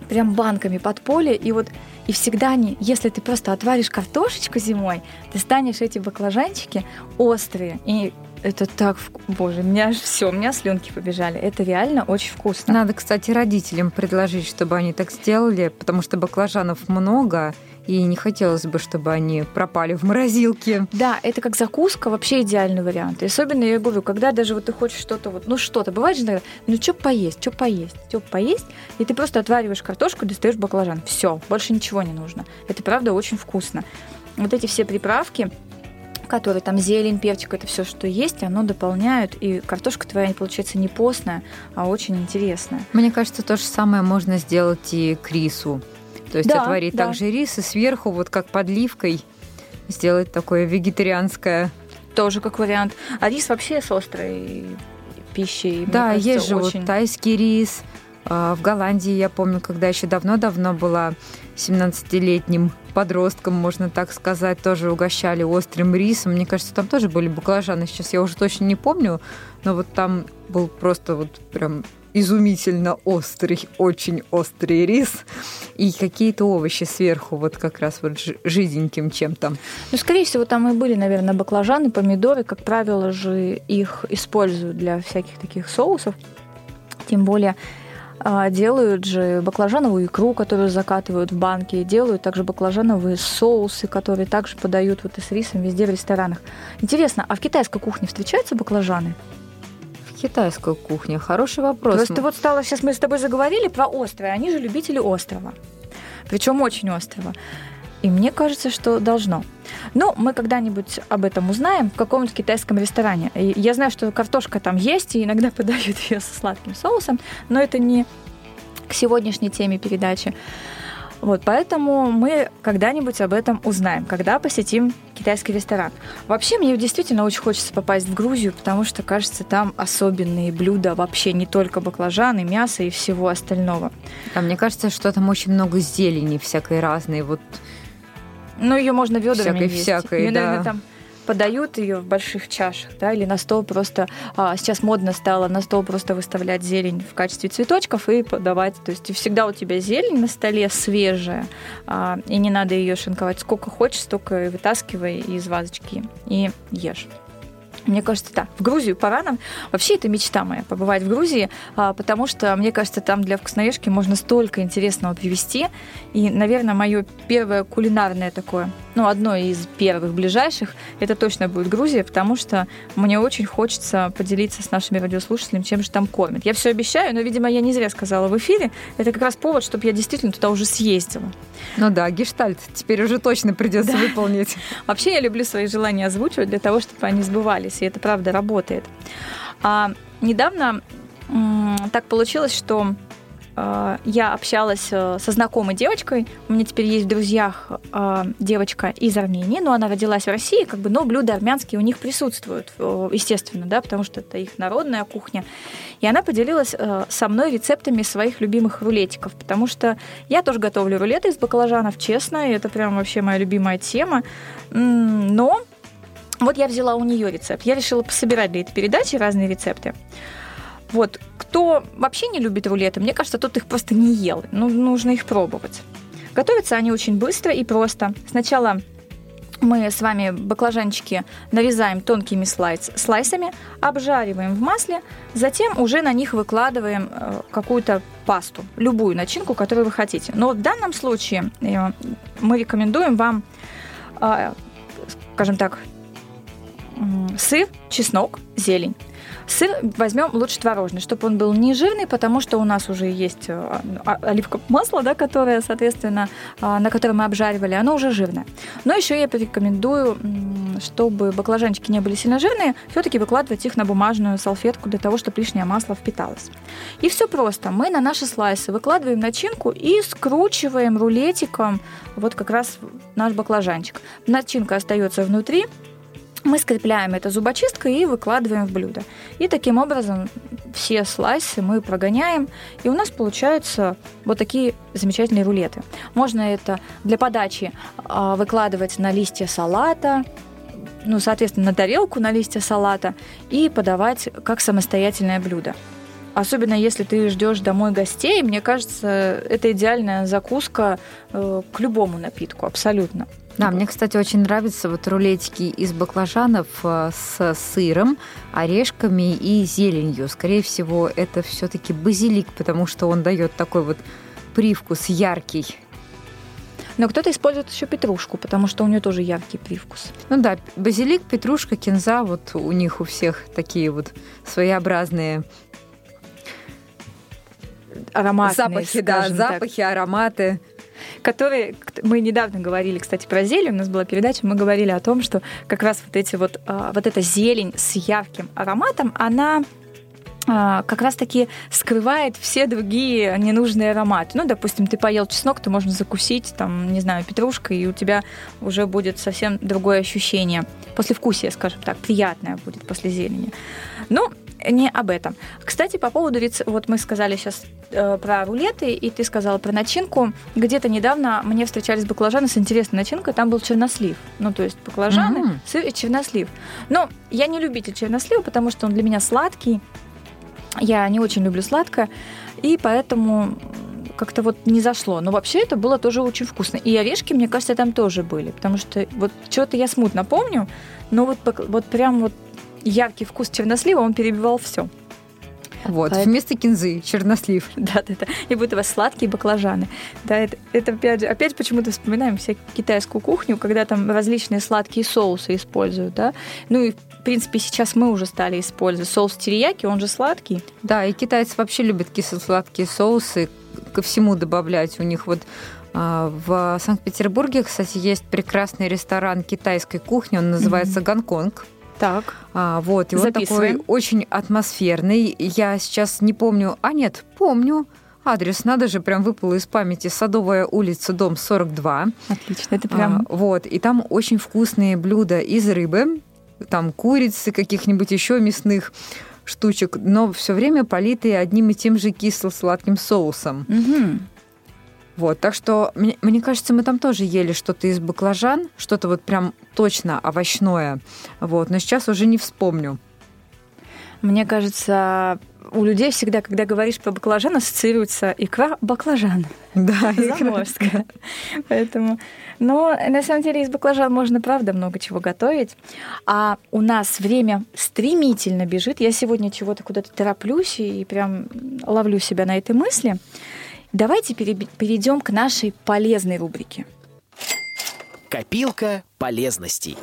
прям банками под поле, и вот и всегда они, если ты просто отваришь картошечку зимой, ты станешь эти баклажанчики острые. И это так, боже, у меня аж все, у меня слюнки побежали. Это реально очень вкусно. Надо, кстати, родителям предложить, чтобы они так сделали, потому что баклажанов много, и не хотелось бы, чтобы они пропали в морозилке. Да, это как закуска вообще идеальный вариант. И особенно, я говорю, когда даже вот ты хочешь что-то, вот, ну что-то, бывает же, иногда, ну что поесть, что поесть, что поесть, и ты просто отвариваешь картошку, достаешь баклажан. Все, больше ничего не нужно. Это правда очень вкусно. Вот эти все приправки, которые там зелень, перчик, это все, что есть, оно дополняют, и картошка твоя получается не постная, а очень интересная. Мне кажется, то же самое можно сделать и к рису. То есть Да, отварить да. также рис и сверху, вот как подливкой, сделать такое вегетарианское. Тоже как вариант. А рис вообще с острой пищей. да, кажется, есть же очень... вот тайский рис. А, В Голландии, я помню, когда еще давно-давно была 17-летним подростком, можно так сказать, тоже угощали острым рисом. Мне кажется, там тоже были баклажаны. Сейчас я уже точно не помню, но вот там был просто вот прям изумительно острый, очень острый рис и какие-то овощи сверху, вот как раз вот жи- жиденьким чем-то. Ну, скорее всего, там и были, наверное, баклажаны, помидоры. Как правило же их используют для всяких таких соусов. Тем более делают же баклажановую икру, которую закатывают в банки, делают также баклажановые соусы, которые также подают вот и с рисом везде в ресторанах. Интересно, а в китайской кухне встречаются баклажаны? В китайской кухне хороший вопрос. Просто вот стало, сейчас мы с тобой заговорили про острое, они же любители острова. Причем очень острого. И мне кажется, что должно. Ну, мы когда-нибудь об этом узнаем в каком-нибудь китайском ресторане. И я знаю, что картошка там есть, и иногда подают ее со сладким соусом, но это не к сегодняшней теме передачи. Вот, поэтому мы когда-нибудь об этом узнаем, когда посетим китайский ресторан. Вообще, мне действительно очень хочется попасть в Грузию, потому что, кажется, там особенные блюда, вообще не только баклажаны, мясо и всего остального. А мне кажется, что там очень много зелени всякой разной. Вот Ну, ее можно ведрами Всякой есть. всякой, наверное, да. там подают ее в больших чашах, да, или на стол просто, а, сейчас модно стало на стол просто выставлять зелень в качестве цветочков и подавать. То есть всегда у тебя зелень на столе свежая, а, и не надо ее шинковать. Сколько хочешь, столько вытаскивай из вазочки и ешь. Мне кажется, да. В Грузию пора нам. Вообще, это мечта моя, побывать в Грузии, а, потому что, мне кажется, там для вкусноежки можно столько интересного привезти. И, наверное, мое первое кулинарное такое, ну, одно из первых ближайших, это точно будет Грузия, потому что мне очень хочется поделиться с нашими радиослушателями, чем же там кормят. Я все обещаю, но, видимо, я не зря сказала в эфире. Это как раз повод, чтобы я действительно туда уже съездила. Ну да, гештальт теперь уже точно придется да. выполнить. Вообще, я люблю свои желания озвучивать для того, чтобы они сбывались и это правда работает. А недавно так получилось, что я общалась э, со знакомой девочкой. У меня теперь есть в друзьях а, девочка из Армении, но она родилась в России, как бы, но блюда армянские у них присутствуют, э, естественно, да, потому что это их народная кухня. И она поделилась э, со мной рецептами своих любимых рулетиков, потому что я тоже готовлю рулеты из баклажанов, честно, и это прям вообще моя любимая тема. Но вот я взяла у нее рецепт. Я решила пособирать для этой передачи разные рецепты. Вот, кто вообще не любит рулеты, мне кажется, тот их просто не ел. Ну, нужно их пробовать. Готовятся они очень быстро и просто. Сначала мы с вами баклажанчики нарезаем тонкими слайс, слайсами, обжариваем в масле, затем уже на них выкладываем э, какую-то пасту, любую начинку, которую вы хотите. Но в данном случае э, мы рекомендуем вам, э, скажем так, сыр, чеснок, зелень. Сыр возьмем лучше творожный, чтобы он был не жирный, потому что у нас уже есть э, а, оливковое масло, да, которое, соответственно, а, на котором мы обжаривали, оно уже жирное. Но еще я порекомендую, чтобы баклажанчики не были сильно жирные, все-таки выкладывать их на бумажную салфетку для того, чтобы лишнее масло впиталось. И все просто. Мы на наши слайсы выкладываем начинку и скручиваем рулетиком вот как раз наш баклажанчик. Начинка остается внутри, мы скрепляем это зубочисткой и выкладываем в блюдо. И таким образом все слайсы мы прогоняем, и у нас получаются вот такие замечательные рулеты. Можно это для подачи а, выкладывать на листья салата, ну, соответственно, на тарелку на листья салата и подавать как самостоятельное блюдо. Особенно если ты ждешь домой гостей, мне кажется, это идеальная закуска э, к любому напитку, абсолютно. Да, мне, кстати, очень нравятся вот рулетики из баклажанов э, с сыром, орешками и зеленью. Скорее всего, это все-таки базилик, потому что он дает такой вот привкус яркий. Но кто-то использует еще петрушку, потому что у нее тоже яркий привкус. Ну да, базилик, петрушка, кинза, вот у них у всех такие вот своеобразные ароматные, запахи, да, запахи, так. ароматы которые мы недавно говорили, кстати, про зелень. У нас была передача, мы говорили о том, что как раз вот эти вот а, вот эта зелень с ярким ароматом, она а, как раз-таки скрывает все другие ненужные ароматы. Ну, допустим, ты поел чеснок, то можно закусить, там, не знаю, петрушкой, и у тебя уже будет совсем другое ощущение. Послевкусие, скажем так, приятное будет после зелени. Ну, не об этом. Кстати, по поводу вот мы сказали сейчас э, про рулеты, и ты сказала про начинку. Где-то недавно мне встречались баклажаны с интересной начинкой, там был чернослив. Ну, то есть баклажаны, mm-hmm. сыр и чернослив. Но я не любитель чернослива, потому что он для меня сладкий. Я не очень люблю сладкое, и поэтому как-то вот не зашло. Но вообще это было тоже очень вкусно. И орешки, мне кажется, там тоже были, потому что вот что-то я смутно помню, но вот, вот прям вот яркий вкус чернослива, он перебивал все. Вот, Поэтому... вместо кинзы чернослив. Да, да, да. И будут у вас сладкие баклажаны. Да, это, это опять опять почему-то вспоминаем все китайскую кухню, когда там различные сладкие соусы используют, да. Ну и в принципе, сейчас мы уже стали использовать соус терияки, он же сладкий. Да, и китайцы вообще любят кисло-сладкие соусы, ко всему добавлять. У них вот а, в Санкт-Петербурге, кстати, есть прекрасный ресторан китайской кухни, он называется mm-hmm. Гонконг. Так. А, вот, и он такой очень атмосферный. Я сейчас не помню. А нет, помню. Адрес, надо же, прям выпало из памяти. Садовая улица, дом 42. Отлично, это прям... А, вот, и там очень вкусные блюда из рыбы, там курицы, каких-нибудь еще мясных штучек, но все время политые одним и тем же кисло-сладким соусом. Угу. Вот, так что, мне, мне кажется, мы там тоже ели что-то из баклажан, что-то вот прям точно овощное. Вот, но сейчас уже не вспомню. Мне кажется, у людей всегда, когда говоришь про баклажан, ассоциируется икра баклажан. Да, заморская. Поэтому, но на самом деле из баклажан можно, правда, много чего готовить. А у нас время стремительно бежит. Я сегодня чего-то куда-то тороплюсь и прям ловлю себя на этой мысли. Давайте перейдем к нашей полезной рубрике. Копилка полезностей.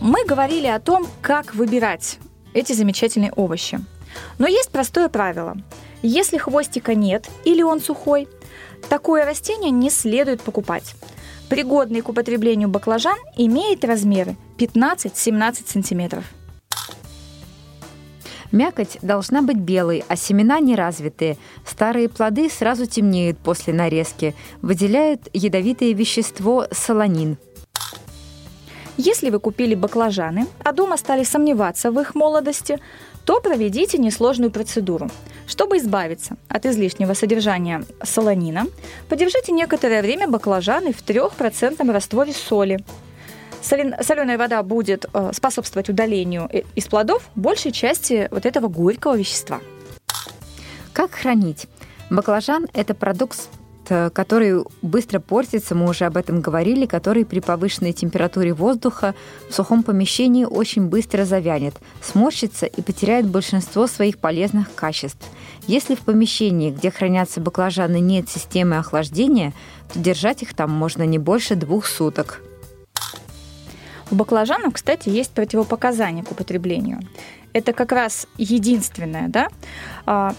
Мы говорили о том, как выбирать эти замечательные овощи. Но есть простое правило. Если хвостика нет или он сухой, такое растение не следует покупать. Пригодный к употреблению баклажан имеет размеры 15-17 сантиметров. Мякоть должна быть белой, а семена неразвитые. Старые плоды сразу темнеют после нарезки, выделяют ядовитое вещество солонин – если вы купили баклажаны, а дома стали сомневаться в их молодости, то проведите несложную процедуру. Чтобы избавиться от излишнего содержания солонина, подержите некоторое время баклажаны в 3% растворе соли. Соленая вода будет э, способствовать удалению из плодов большей части вот этого горького вещества. Как хранить? Баклажан – это продукт Э, который быстро портится, мы уже об этом говорили, который при повышенной температуре воздуха в сухом помещении очень быстро завянет, сморщится и потеряет большинство своих полезных качеств. Если в помещении, где хранятся баклажаны, нет системы охлаждения, то держать их там можно не больше двух суток. У баклажанов, кстати, есть противопоказания к употреблению. Это как раз единственное, да? А,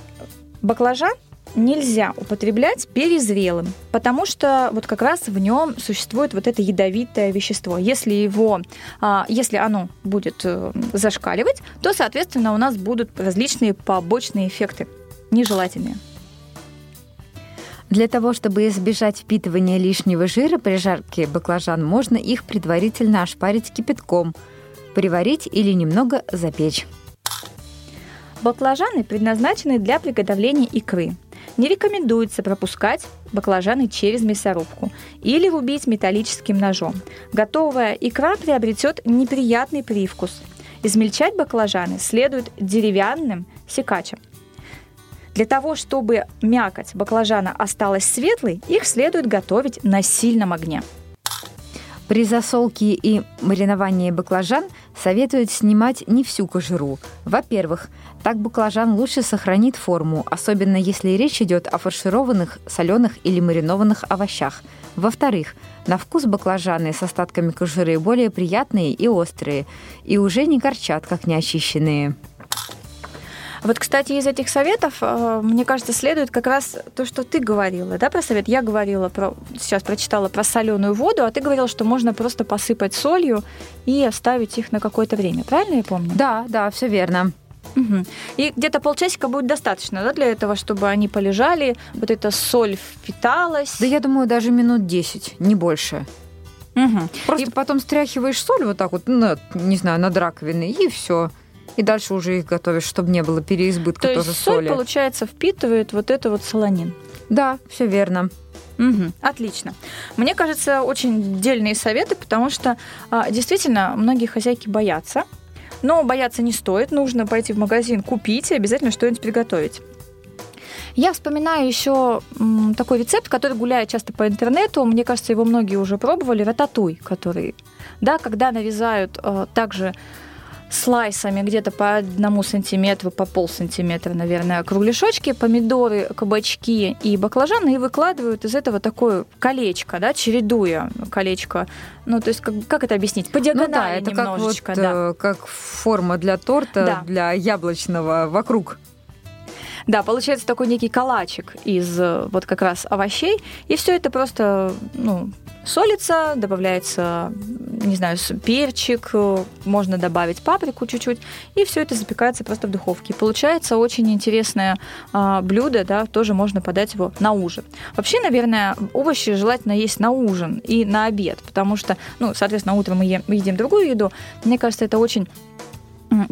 баклажан нельзя употреблять перезрелым, потому что вот как раз в нем существует вот это ядовитое вещество. Если его, а, если оно будет э, зашкаливать, то, соответственно, у нас будут различные побочные эффекты нежелательные. Для того, чтобы избежать впитывания лишнего жира при жарке баклажан, можно их предварительно ошпарить кипятком, приварить или немного запечь. Баклажаны предназначены для приготовления икры. Не рекомендуется пропускать баклажаны через мясорубку или рубить металлическим ножом. Готовая икра приобретет неприятный привкус. Измельчать баклажаны следует деревянным секачем. Для того, чтобы мякоть баклажана осталась светлой, их следует готовить на сильном огне. При засолке и мариновании баклажан советуют снимать не всю кожуру. Во-первых, так баклажан лучше сохранит форму, особенно если речь идет о фаршированных, соленых или маринованных овощах. Во-вторых, на вкус баклажаны с остатками кожуры более приятные и острые, и уже не горчат, как неочищенные. Вот, кстати, из этих советов, э, мне кажется, следует как раз то, что ты говорила, да, про совет. Я говорила про, сейчас прочитала про соленую воду, а ты говорила, что можно просто посыпать солью и оставить их на какое-то время. Правильно я помню? Да, да, все верно. Угу. И где-то полчасика будет достаточно, да, для этого, чтобы они полежали, вот эта соль впиталась. Да я думаю, даже минут 10, не больше. Угу. Просто и потом стряхиваешь соль вот так вот, на, не знаю, над раковиной, и все и дальше уже их готовишь, чтобы не было переизбытка То тоже есть соль, соли. получается, впитывает вот это вот солонин. Да, все верно. Угу, отлично. Мне кажется, очень дельные советы, потому что а, действительно многие хозяйки боятся. Но бояться не стоит, нужно пойти в магазин, купить и обязательно что-нибудь приготовить. Я вспоминаю еще такой рецепт, который гуляет часто по интернету. Мне кажется, его многие уже пробовали. Рататуй, который, да, когда нарезают э, также слайсами где-то по одному сантиметру, по пол сантиметра, наверное, кругляшочки, помидоры, кабачки и баклажаны и выкладывают из этого такое колечко, да, чередуя колечко. Ну, то есть, как, как это объяснить? По диагонали ну, да, это немножечко, как, вот, да. Э, как форма для торта, да. для яблочного вокруг. Да, получается такой некий калачик из э, вот как раз овощей, и все это просто ну, солится, добавляется, не знаю, перчик, э, можно добавить паприку чуть-чуть, и все это запекается просто в духовке. получается очень интересное а, блюдо, да, тоже можно подать его на ужин. Вообще, наверное, овощи желательно есть на ужин и на обед, потому что, ну, соответственно, утром мы, ем, мы едим другую еду. Мне кажется, это очень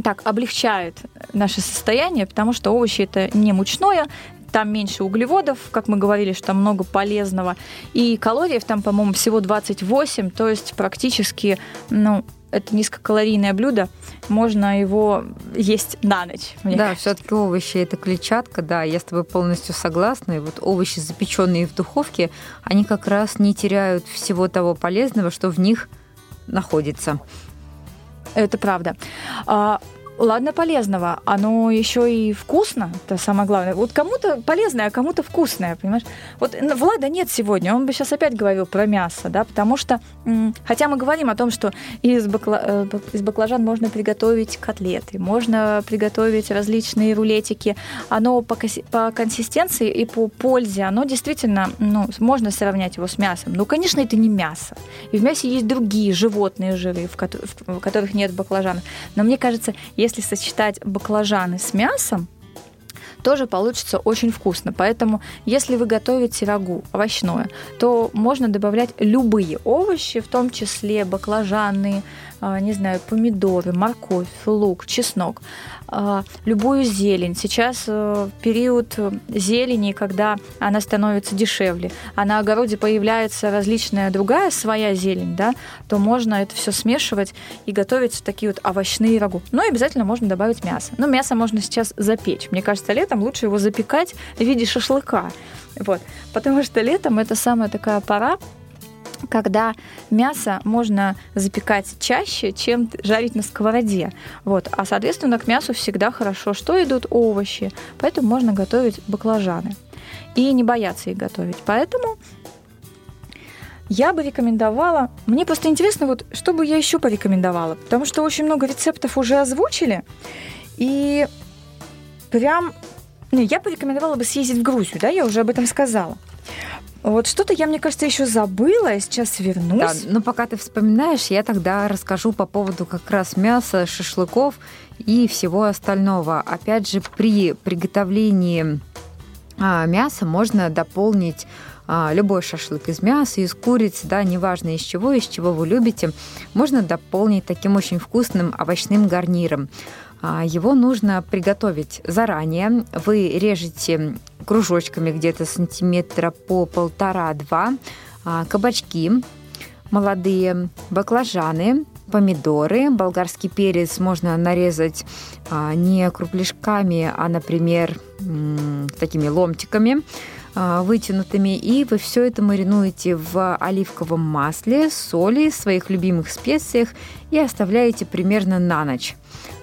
так облегчает наше состояние, потому что овощи это не мучное, там меньше углеводов, как мы говорили, что там много полезного, и калориев там, по-моему, всего 28, то есть практически, ну, это низкокалорийное блюдо, можно его есть на ночь. да, все-таки овощи это клетчатка, да, я с тобой полностью согласна. И вот овощи, запеченные в духовке, они как раз не теряют всего того полезного, что в них находится. Это правда. Ладно полезного, оно еще и вкусно, это самое главное. Вот кому-то полезное, а кому-то вкусное, понимаешь? Вот Влада нет сегодня, он бы сейчас опять говорил про мясо, да, потому что, хотя мы говорим о том, что из, бакла, э, из баклажан можно приготовить котлеты, можно приготовить различные рулетики, оно по, по консистенции и по пользе, оно действительно, ну, можно сравнять его с мясом. Ну, конечно, это не мясо. И в мясе есть другие животные жиры, в, в которых нет баклажанов. Но мне кажется, если сочетать баклажаны с мясом, тоже получится очень вкусно. Поэтому, если вы готовите рагу овощное, то можно добавлять любые овощи, в том числе баклажаны, не знаю, помидоры, морковь, лук, чеснок, а, любую зелень. Сейчас э, период зелени, когда она становится дешевле, а на огороде появляется различная другая своя зелень, да, то можно это все смешивать и готовить такие вот овощные рагу. Но обязательно можно добавить мясо. Но мясо можно сейчас запечь. Мне кажется, летом лучше его запекать в виде шашлыка. Вот. Потому что летом это самая такая пора, когда мясо можно запекать чаще, чем жарить на сковороде. Вот. А, соответственно, к мясу всегда хорошо, что идут овощи, поэтому можно готовить баклажаны. И не бояться их готовить. Поэтому я бы рекомендовала... Мне просто интересно, вот что бы я еще порекомендовала, потому что очень много рецептов уже озвучили, и прям... Ну, я порекомендовала бы съездить в Грузию, да, я уже об этом сказала. Вот что-то я, мне кажется, еще забыла, и сейчас вернусь. Да, но пока ты вспоминаешь, я тогда расскажу по поводу как раз мяса, шашлыков и всего остального. Опять же, при приготовлении а, мяса можно дополнить а, любой шашлык из мяса, из курицы, да, неважно из чего, из чего вы любите, можно дополнить таким очень вкусным овощным гарниром. А, его нужно приготовить заранее. Вы режете кружочками где-то сантиметра по полтора-два. А, кабачки молодые, баклажаны, помидоры, болгарский перец можно нарезать а, не кругляшками, а, например, такими ломтиками вытянутыми, и вы все это маринуете в оливковом масле, соли, своих любимых специях и оставляете примерно на ночь.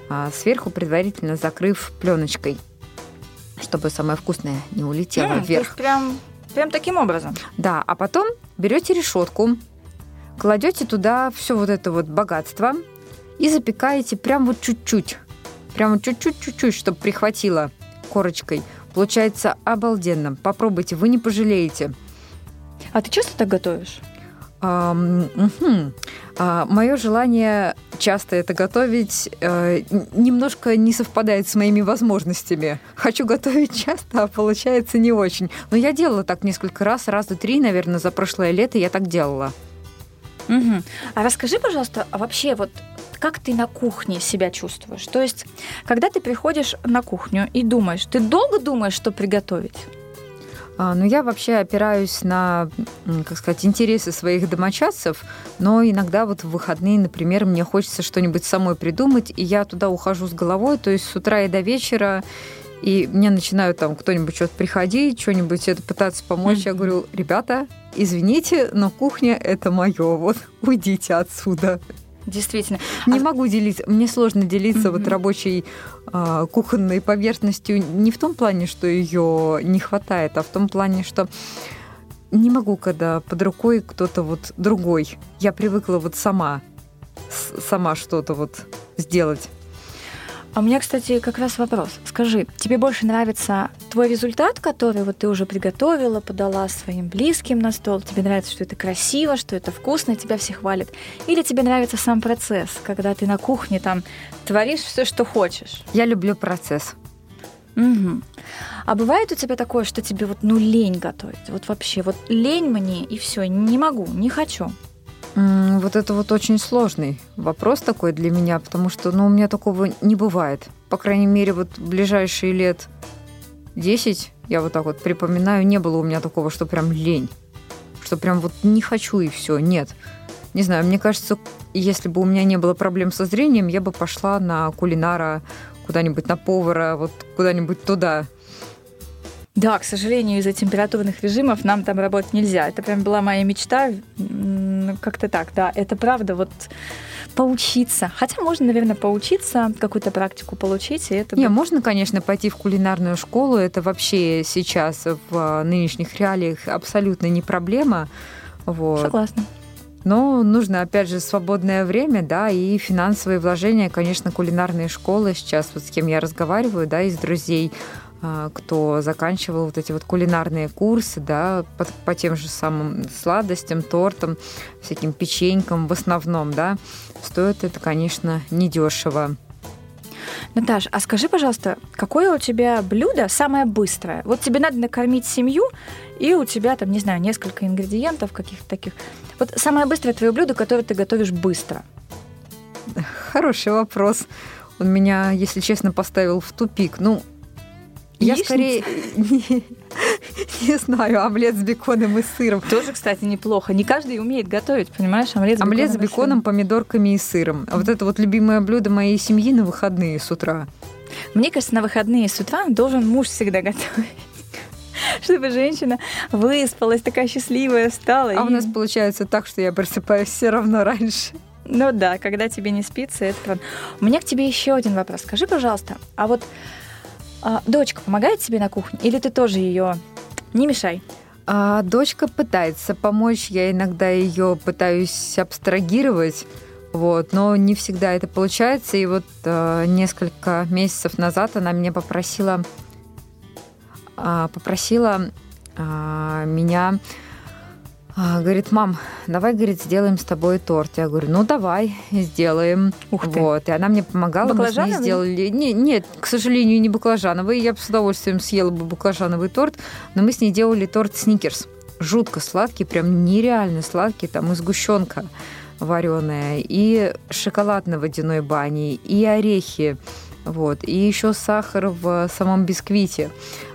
А сверху предварительно закрыв пленочкой, чтобы самое вкусное не улетело mm, вверх. То есть прям, прям таким образом. Да, а потом берете решетку, кладете туда все вот это вот богатство и запекаете прям вот чуть-чуть. Прям чуть-чуть-чуть-чуть, чтобы прихватило корочкой. Получается обалденно. Попробуйте, вы не пожалеете. А ты часто так готовишь? А, угу. а, мое желание часто это готовить э, немножко не совпадает с моими возможностями. Хочу готовить часто, а получается не очень. Но я делала так несколько раз, раза три, наверное, за прошлое лето я так делала. Угу. А расскажи, пожалуйста, а вообще вот как ты на кухне себя чувствуешь? То есть, когда ты приходишь на кухню и думаешь, ты долго думаешь, что приготовить? А, ну, я вообще опираюсь на, как сказать, интересы своих домочадцев, но иногда вот в выходные, например, мне хочется что-нибудь самой придумать, и я туда ухожу с головой, то есть с утра и до вечера, и мне начинают там кто-нибудь что-то приходить, что-нибудь это пытаться помочь. Я говорю, ребята, извините, но кухня это мое, вот уйдите отсюда. Действительно. Не а... могу делиться. Мне сложно делиться mm-hmm. вот рабочей э, кухонной поверхностью не в том плане, что ее не хватает, а в том плане, что не могу, когда под рукой кто-то вот другой. Я привыкла вот сама, сама что-то вот сделать. А у меня, кстати, как раз вопрос. Скажи, тебе больше нравится твой результат, который вот ты уже приготовила, подала своим близким на стол? Тебе нравится, что это красиво, что это вкусно, и тебя все хвалят? Или тебе нравится сам процесс, когда ты на кухне там творишь все, что хочешь? Я люблю процесс. Угу. А бывает у тебя такое, что тебе вот ну лень готовить? Вот вообще, вот лень мне и все, не могу, не хочу. Вот это вот очень сложный вопрос такой для меня, потому что ну, у меня такого не бывает. По крайней мере, вот ближайшие лет 10 Я вот так вот припоминаю, не было у меня такого, что прям лень. Что прям вот не хочу и все. Нет. Не знаю, мне кажется, если бы у меня не было проблем со зрением, я бы пошла на кулинара куда-нибудь, на повара, вот куда-нибудь туда. Да, к сожалению, из-за температурных режимов нам там работать нельзя. Это прям была моя мечта. Как-то так, да. Это правда, вот поучиться. Хотя можно, наверное, поучиться, какую-то практику получить. И это Не, будет... можно, конечно, пойти в кулинарную школу. Это вообще сейчас в нынешних реалиях абсолютно не проблема. Вот. Согласна. Но нужно, опять же, свободное время, да, и финансовые вложения, конечно, кулинарные школы сейчас, вот с кем я разговариваю, да, из друзей, а, кто заканчивал вот эти вот кулинарные курсы, да, по, по тем же самым сладостям, тортам, всяким печенькам в основном, да, стоит это, конечно, недешево. Наташ, а скажи, пожалуйста, какое у тебя блюдо самое быстрое? Вот тебе надо накормить семью, и у тебя там, не знаю, несколько ингредиентов каких-то таких. Вот самое быстрое твое блюдо, которое ты готовишь быстро. Хороший вопрос. Он меня, если честно, поставил в тупик. Ну, я скорее не, не знаю, омлет с беконом и сыром. Тоже, кстати, неплохо. Не каждый умеет готовить, понимаешь? Омлет с омлет беконом, с беконом помидорками и сыром. А вот это вот любимое блюдо моей семьи на выходные с утра. Мне кажется, на выходные с утра должен муж всегда готовить чтобы женщина выспалась, такая счастливая стала. А и... у нас получается так, что я просыпаюсь все равно раньше. Ну да, когда тебе не спится, это. У меня к тебе еще один вопрос. Скажи, пожалуйста, а вот а, дочка помогает тебе на кухне? Или ты тоже ее не мешай? А, дочка пытается помочь. Я иногда ее пытаюсь абстрагировать. Вот, но не всегда это получается. И вот э, несколько месяцев назад она меня попросила, э, попросила э, меня говорит, мам, давай, говорит, сделаем с тобой торт. Я говорю, ну давай, сделаем. Ух ты. Вот. И она мне помогала, мы с ней сделали... Не, нет, к сожалению, не баклажановый. Я бы с удовольствием съела бы баклажановый торт, но мы с ней делали торт сникерс. Жутко сладкий, прям нереально сладкий, там и сгущенка вареная, и шоколад на водяной бане, и орехи вот, и еще сахар в самом бисквите.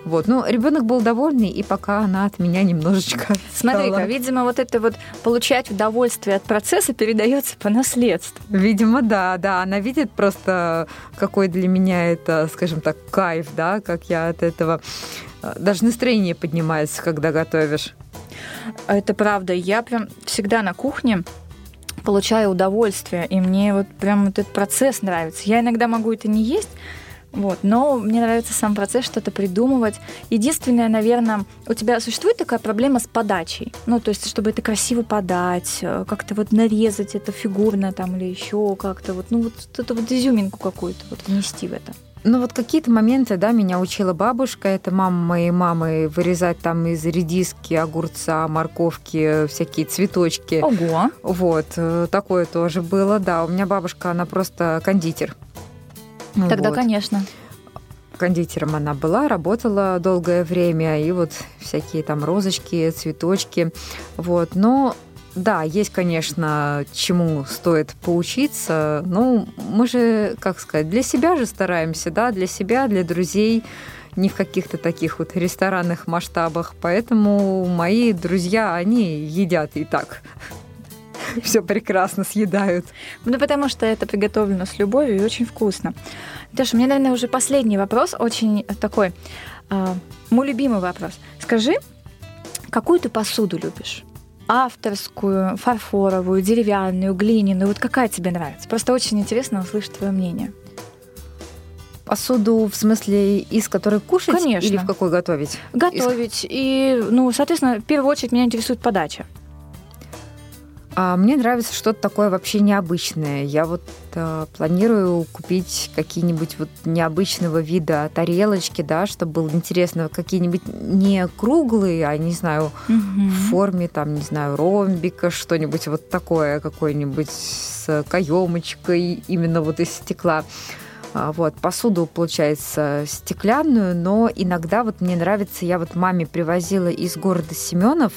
Вот. Ну, ребенок был довольный, и пока она от меня немножечко Смотри-ка, видимо, вот это вот получать удовольствие от процесса передается по наследству. Видимо, да, да. Она видит просто, какой для меня это, скажем так, кайф, да, как я от этого... Э, даже настроение поднимается, когда готовишь. Это правда. Я прям всегда на кухне получаю удовольствие, и мне вот прям вот этот процесс нравится. Я иногда могу это не есть, вот, но мне нравится сам процесс что-то придумывать. Единственное, наверное, у тебя существует такая проблема с подачей. Ну, то есть, чтобы это красиво подать, э, как-то вот нарезать это фигурно там или еще как-то вот, ну, вот это вот изюминку какую-то вот внести в это. Ну вот какие-то моменты, да, меня учила бабушка, это мама моей мамы, вырезать там из редиски, огурца, морковки, всякие цветочки. Ого! Вот, э, такое тоже было, да. У меня бабушка, она просто кондитер. Тогда, вот. конечно кондитером она была, работала долгое время, и вот всякие там розочки, цветочки, вот. Но да, есть, конечно, чему стоит поучиться. Ну, мы же, как сказать, для себя же стараемся, да, для себя, для друзей, не в каких-то таких вот ресторанных масштабах. Поэтому мои друзья, они едят и так. Все прекрасно съедают. Ну, потому что это приготовлено с любовью и очень вкусно. Даша, у меня, наверное, уже последний вопрос, очень такой, э, мой любимый вопрос. Скажи, какую ты посуду любишь? авторскую, фарфоровую, деревянную, глиняную? Вот какая тебе нравится? Просто очень интересно услышать твое мнение. Посуду в смысле из которой кушать Конечно. или в какой готовить? Готовить. Из... И, ну, соответственно, в первую очередь меня интересует подача. А мне нравится что-то такое вообще необычное. Я вот э, планирую купить какие-нибудь вот необычного вида тарелочки, да, чтобы было интересно, какие-нибудь не круглые, а не знаю, угу. в форме там, не знаю, ромбика, что-нибудь вот такое, какое-нибудь с каемочкой именно вот из стекла. А, вот, посуду, получается, стеклянную, но иногда вот мне нравится, я вот маме привозила из города Семенов,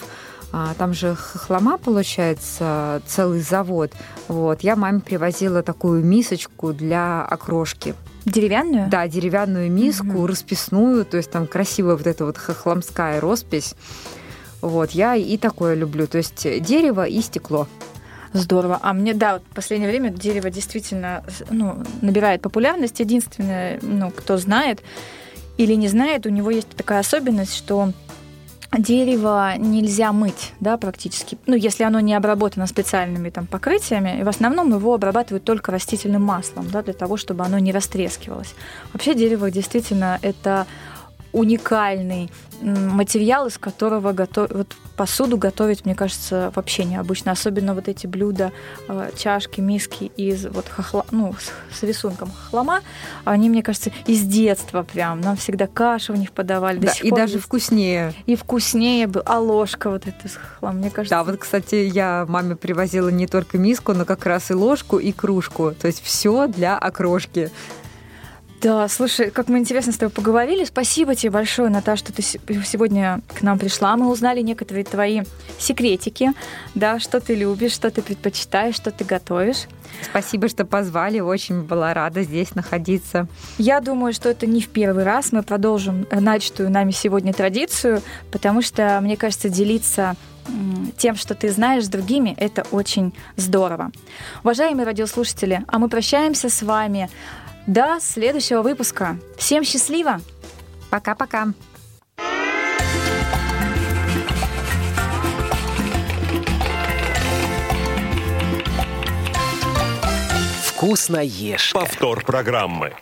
а, там же хлама, получается, целый завод. Вот. Я маме привозила такую мисочку для окрошки. Деревянную? Да, деревянную миску, угу. расписную, то есть там красивая вот эта вот хохломская роспись. Вот, я и такое люблю, то есть дерево и стекло. Здорово. А мне, да, вот в последнее время дерево действительно ну, набирает популярность. Единственное, ну, кто знает или не знает, у него есть такая особенность, что дерево нельзя мыть, да, практически. Ну, если оно не обработано специальными там покрытиями, и в основном его обрабатывают только растительным маслом, да, для того, чтобы оно не растрескивалось. Вообще дерево действительно это уникальный материал, из которого готов... вот посуду готовить, мне кажется, вообще необычно. Особенно вот эти блюда, э, чашки, миски из вот хохла... ну, с, с рисунком хохлома, они, мне кажется, из детства прям. Нам всегда кашу в них подавали. Да, и даже есть. вкуснее. И вкуснее был. А ложка вот эта с хохлом, мне кажется. Да, вот, кстати, я маме привозила не только миску, но как раз и ложку, и кружку. То есть все для окрошки. Да, слушай, как мы интересно с тобой поговорили. Спасибо тебе большое, Наташа, что ты сегодня к нам пришла. Мы узнали некоторые твои секретики, да, что ты любишь, что ты предпочитаешь, что ты готовишь. Спасибо, что позвали. Очень была рада здесь находиться. Я думаю, что это не в первый раз. Мы продолжим э, начатую нами сегодня традицию, потому что, мне кажется, делиться тем, что ты знаешь с другими, это очень здорово. Уважаемые радиослушатели, а мы прощаемся с вами до следующего выпуска. Всем счастливо! Пока-пока! Вкусно ешь. Повтор программы.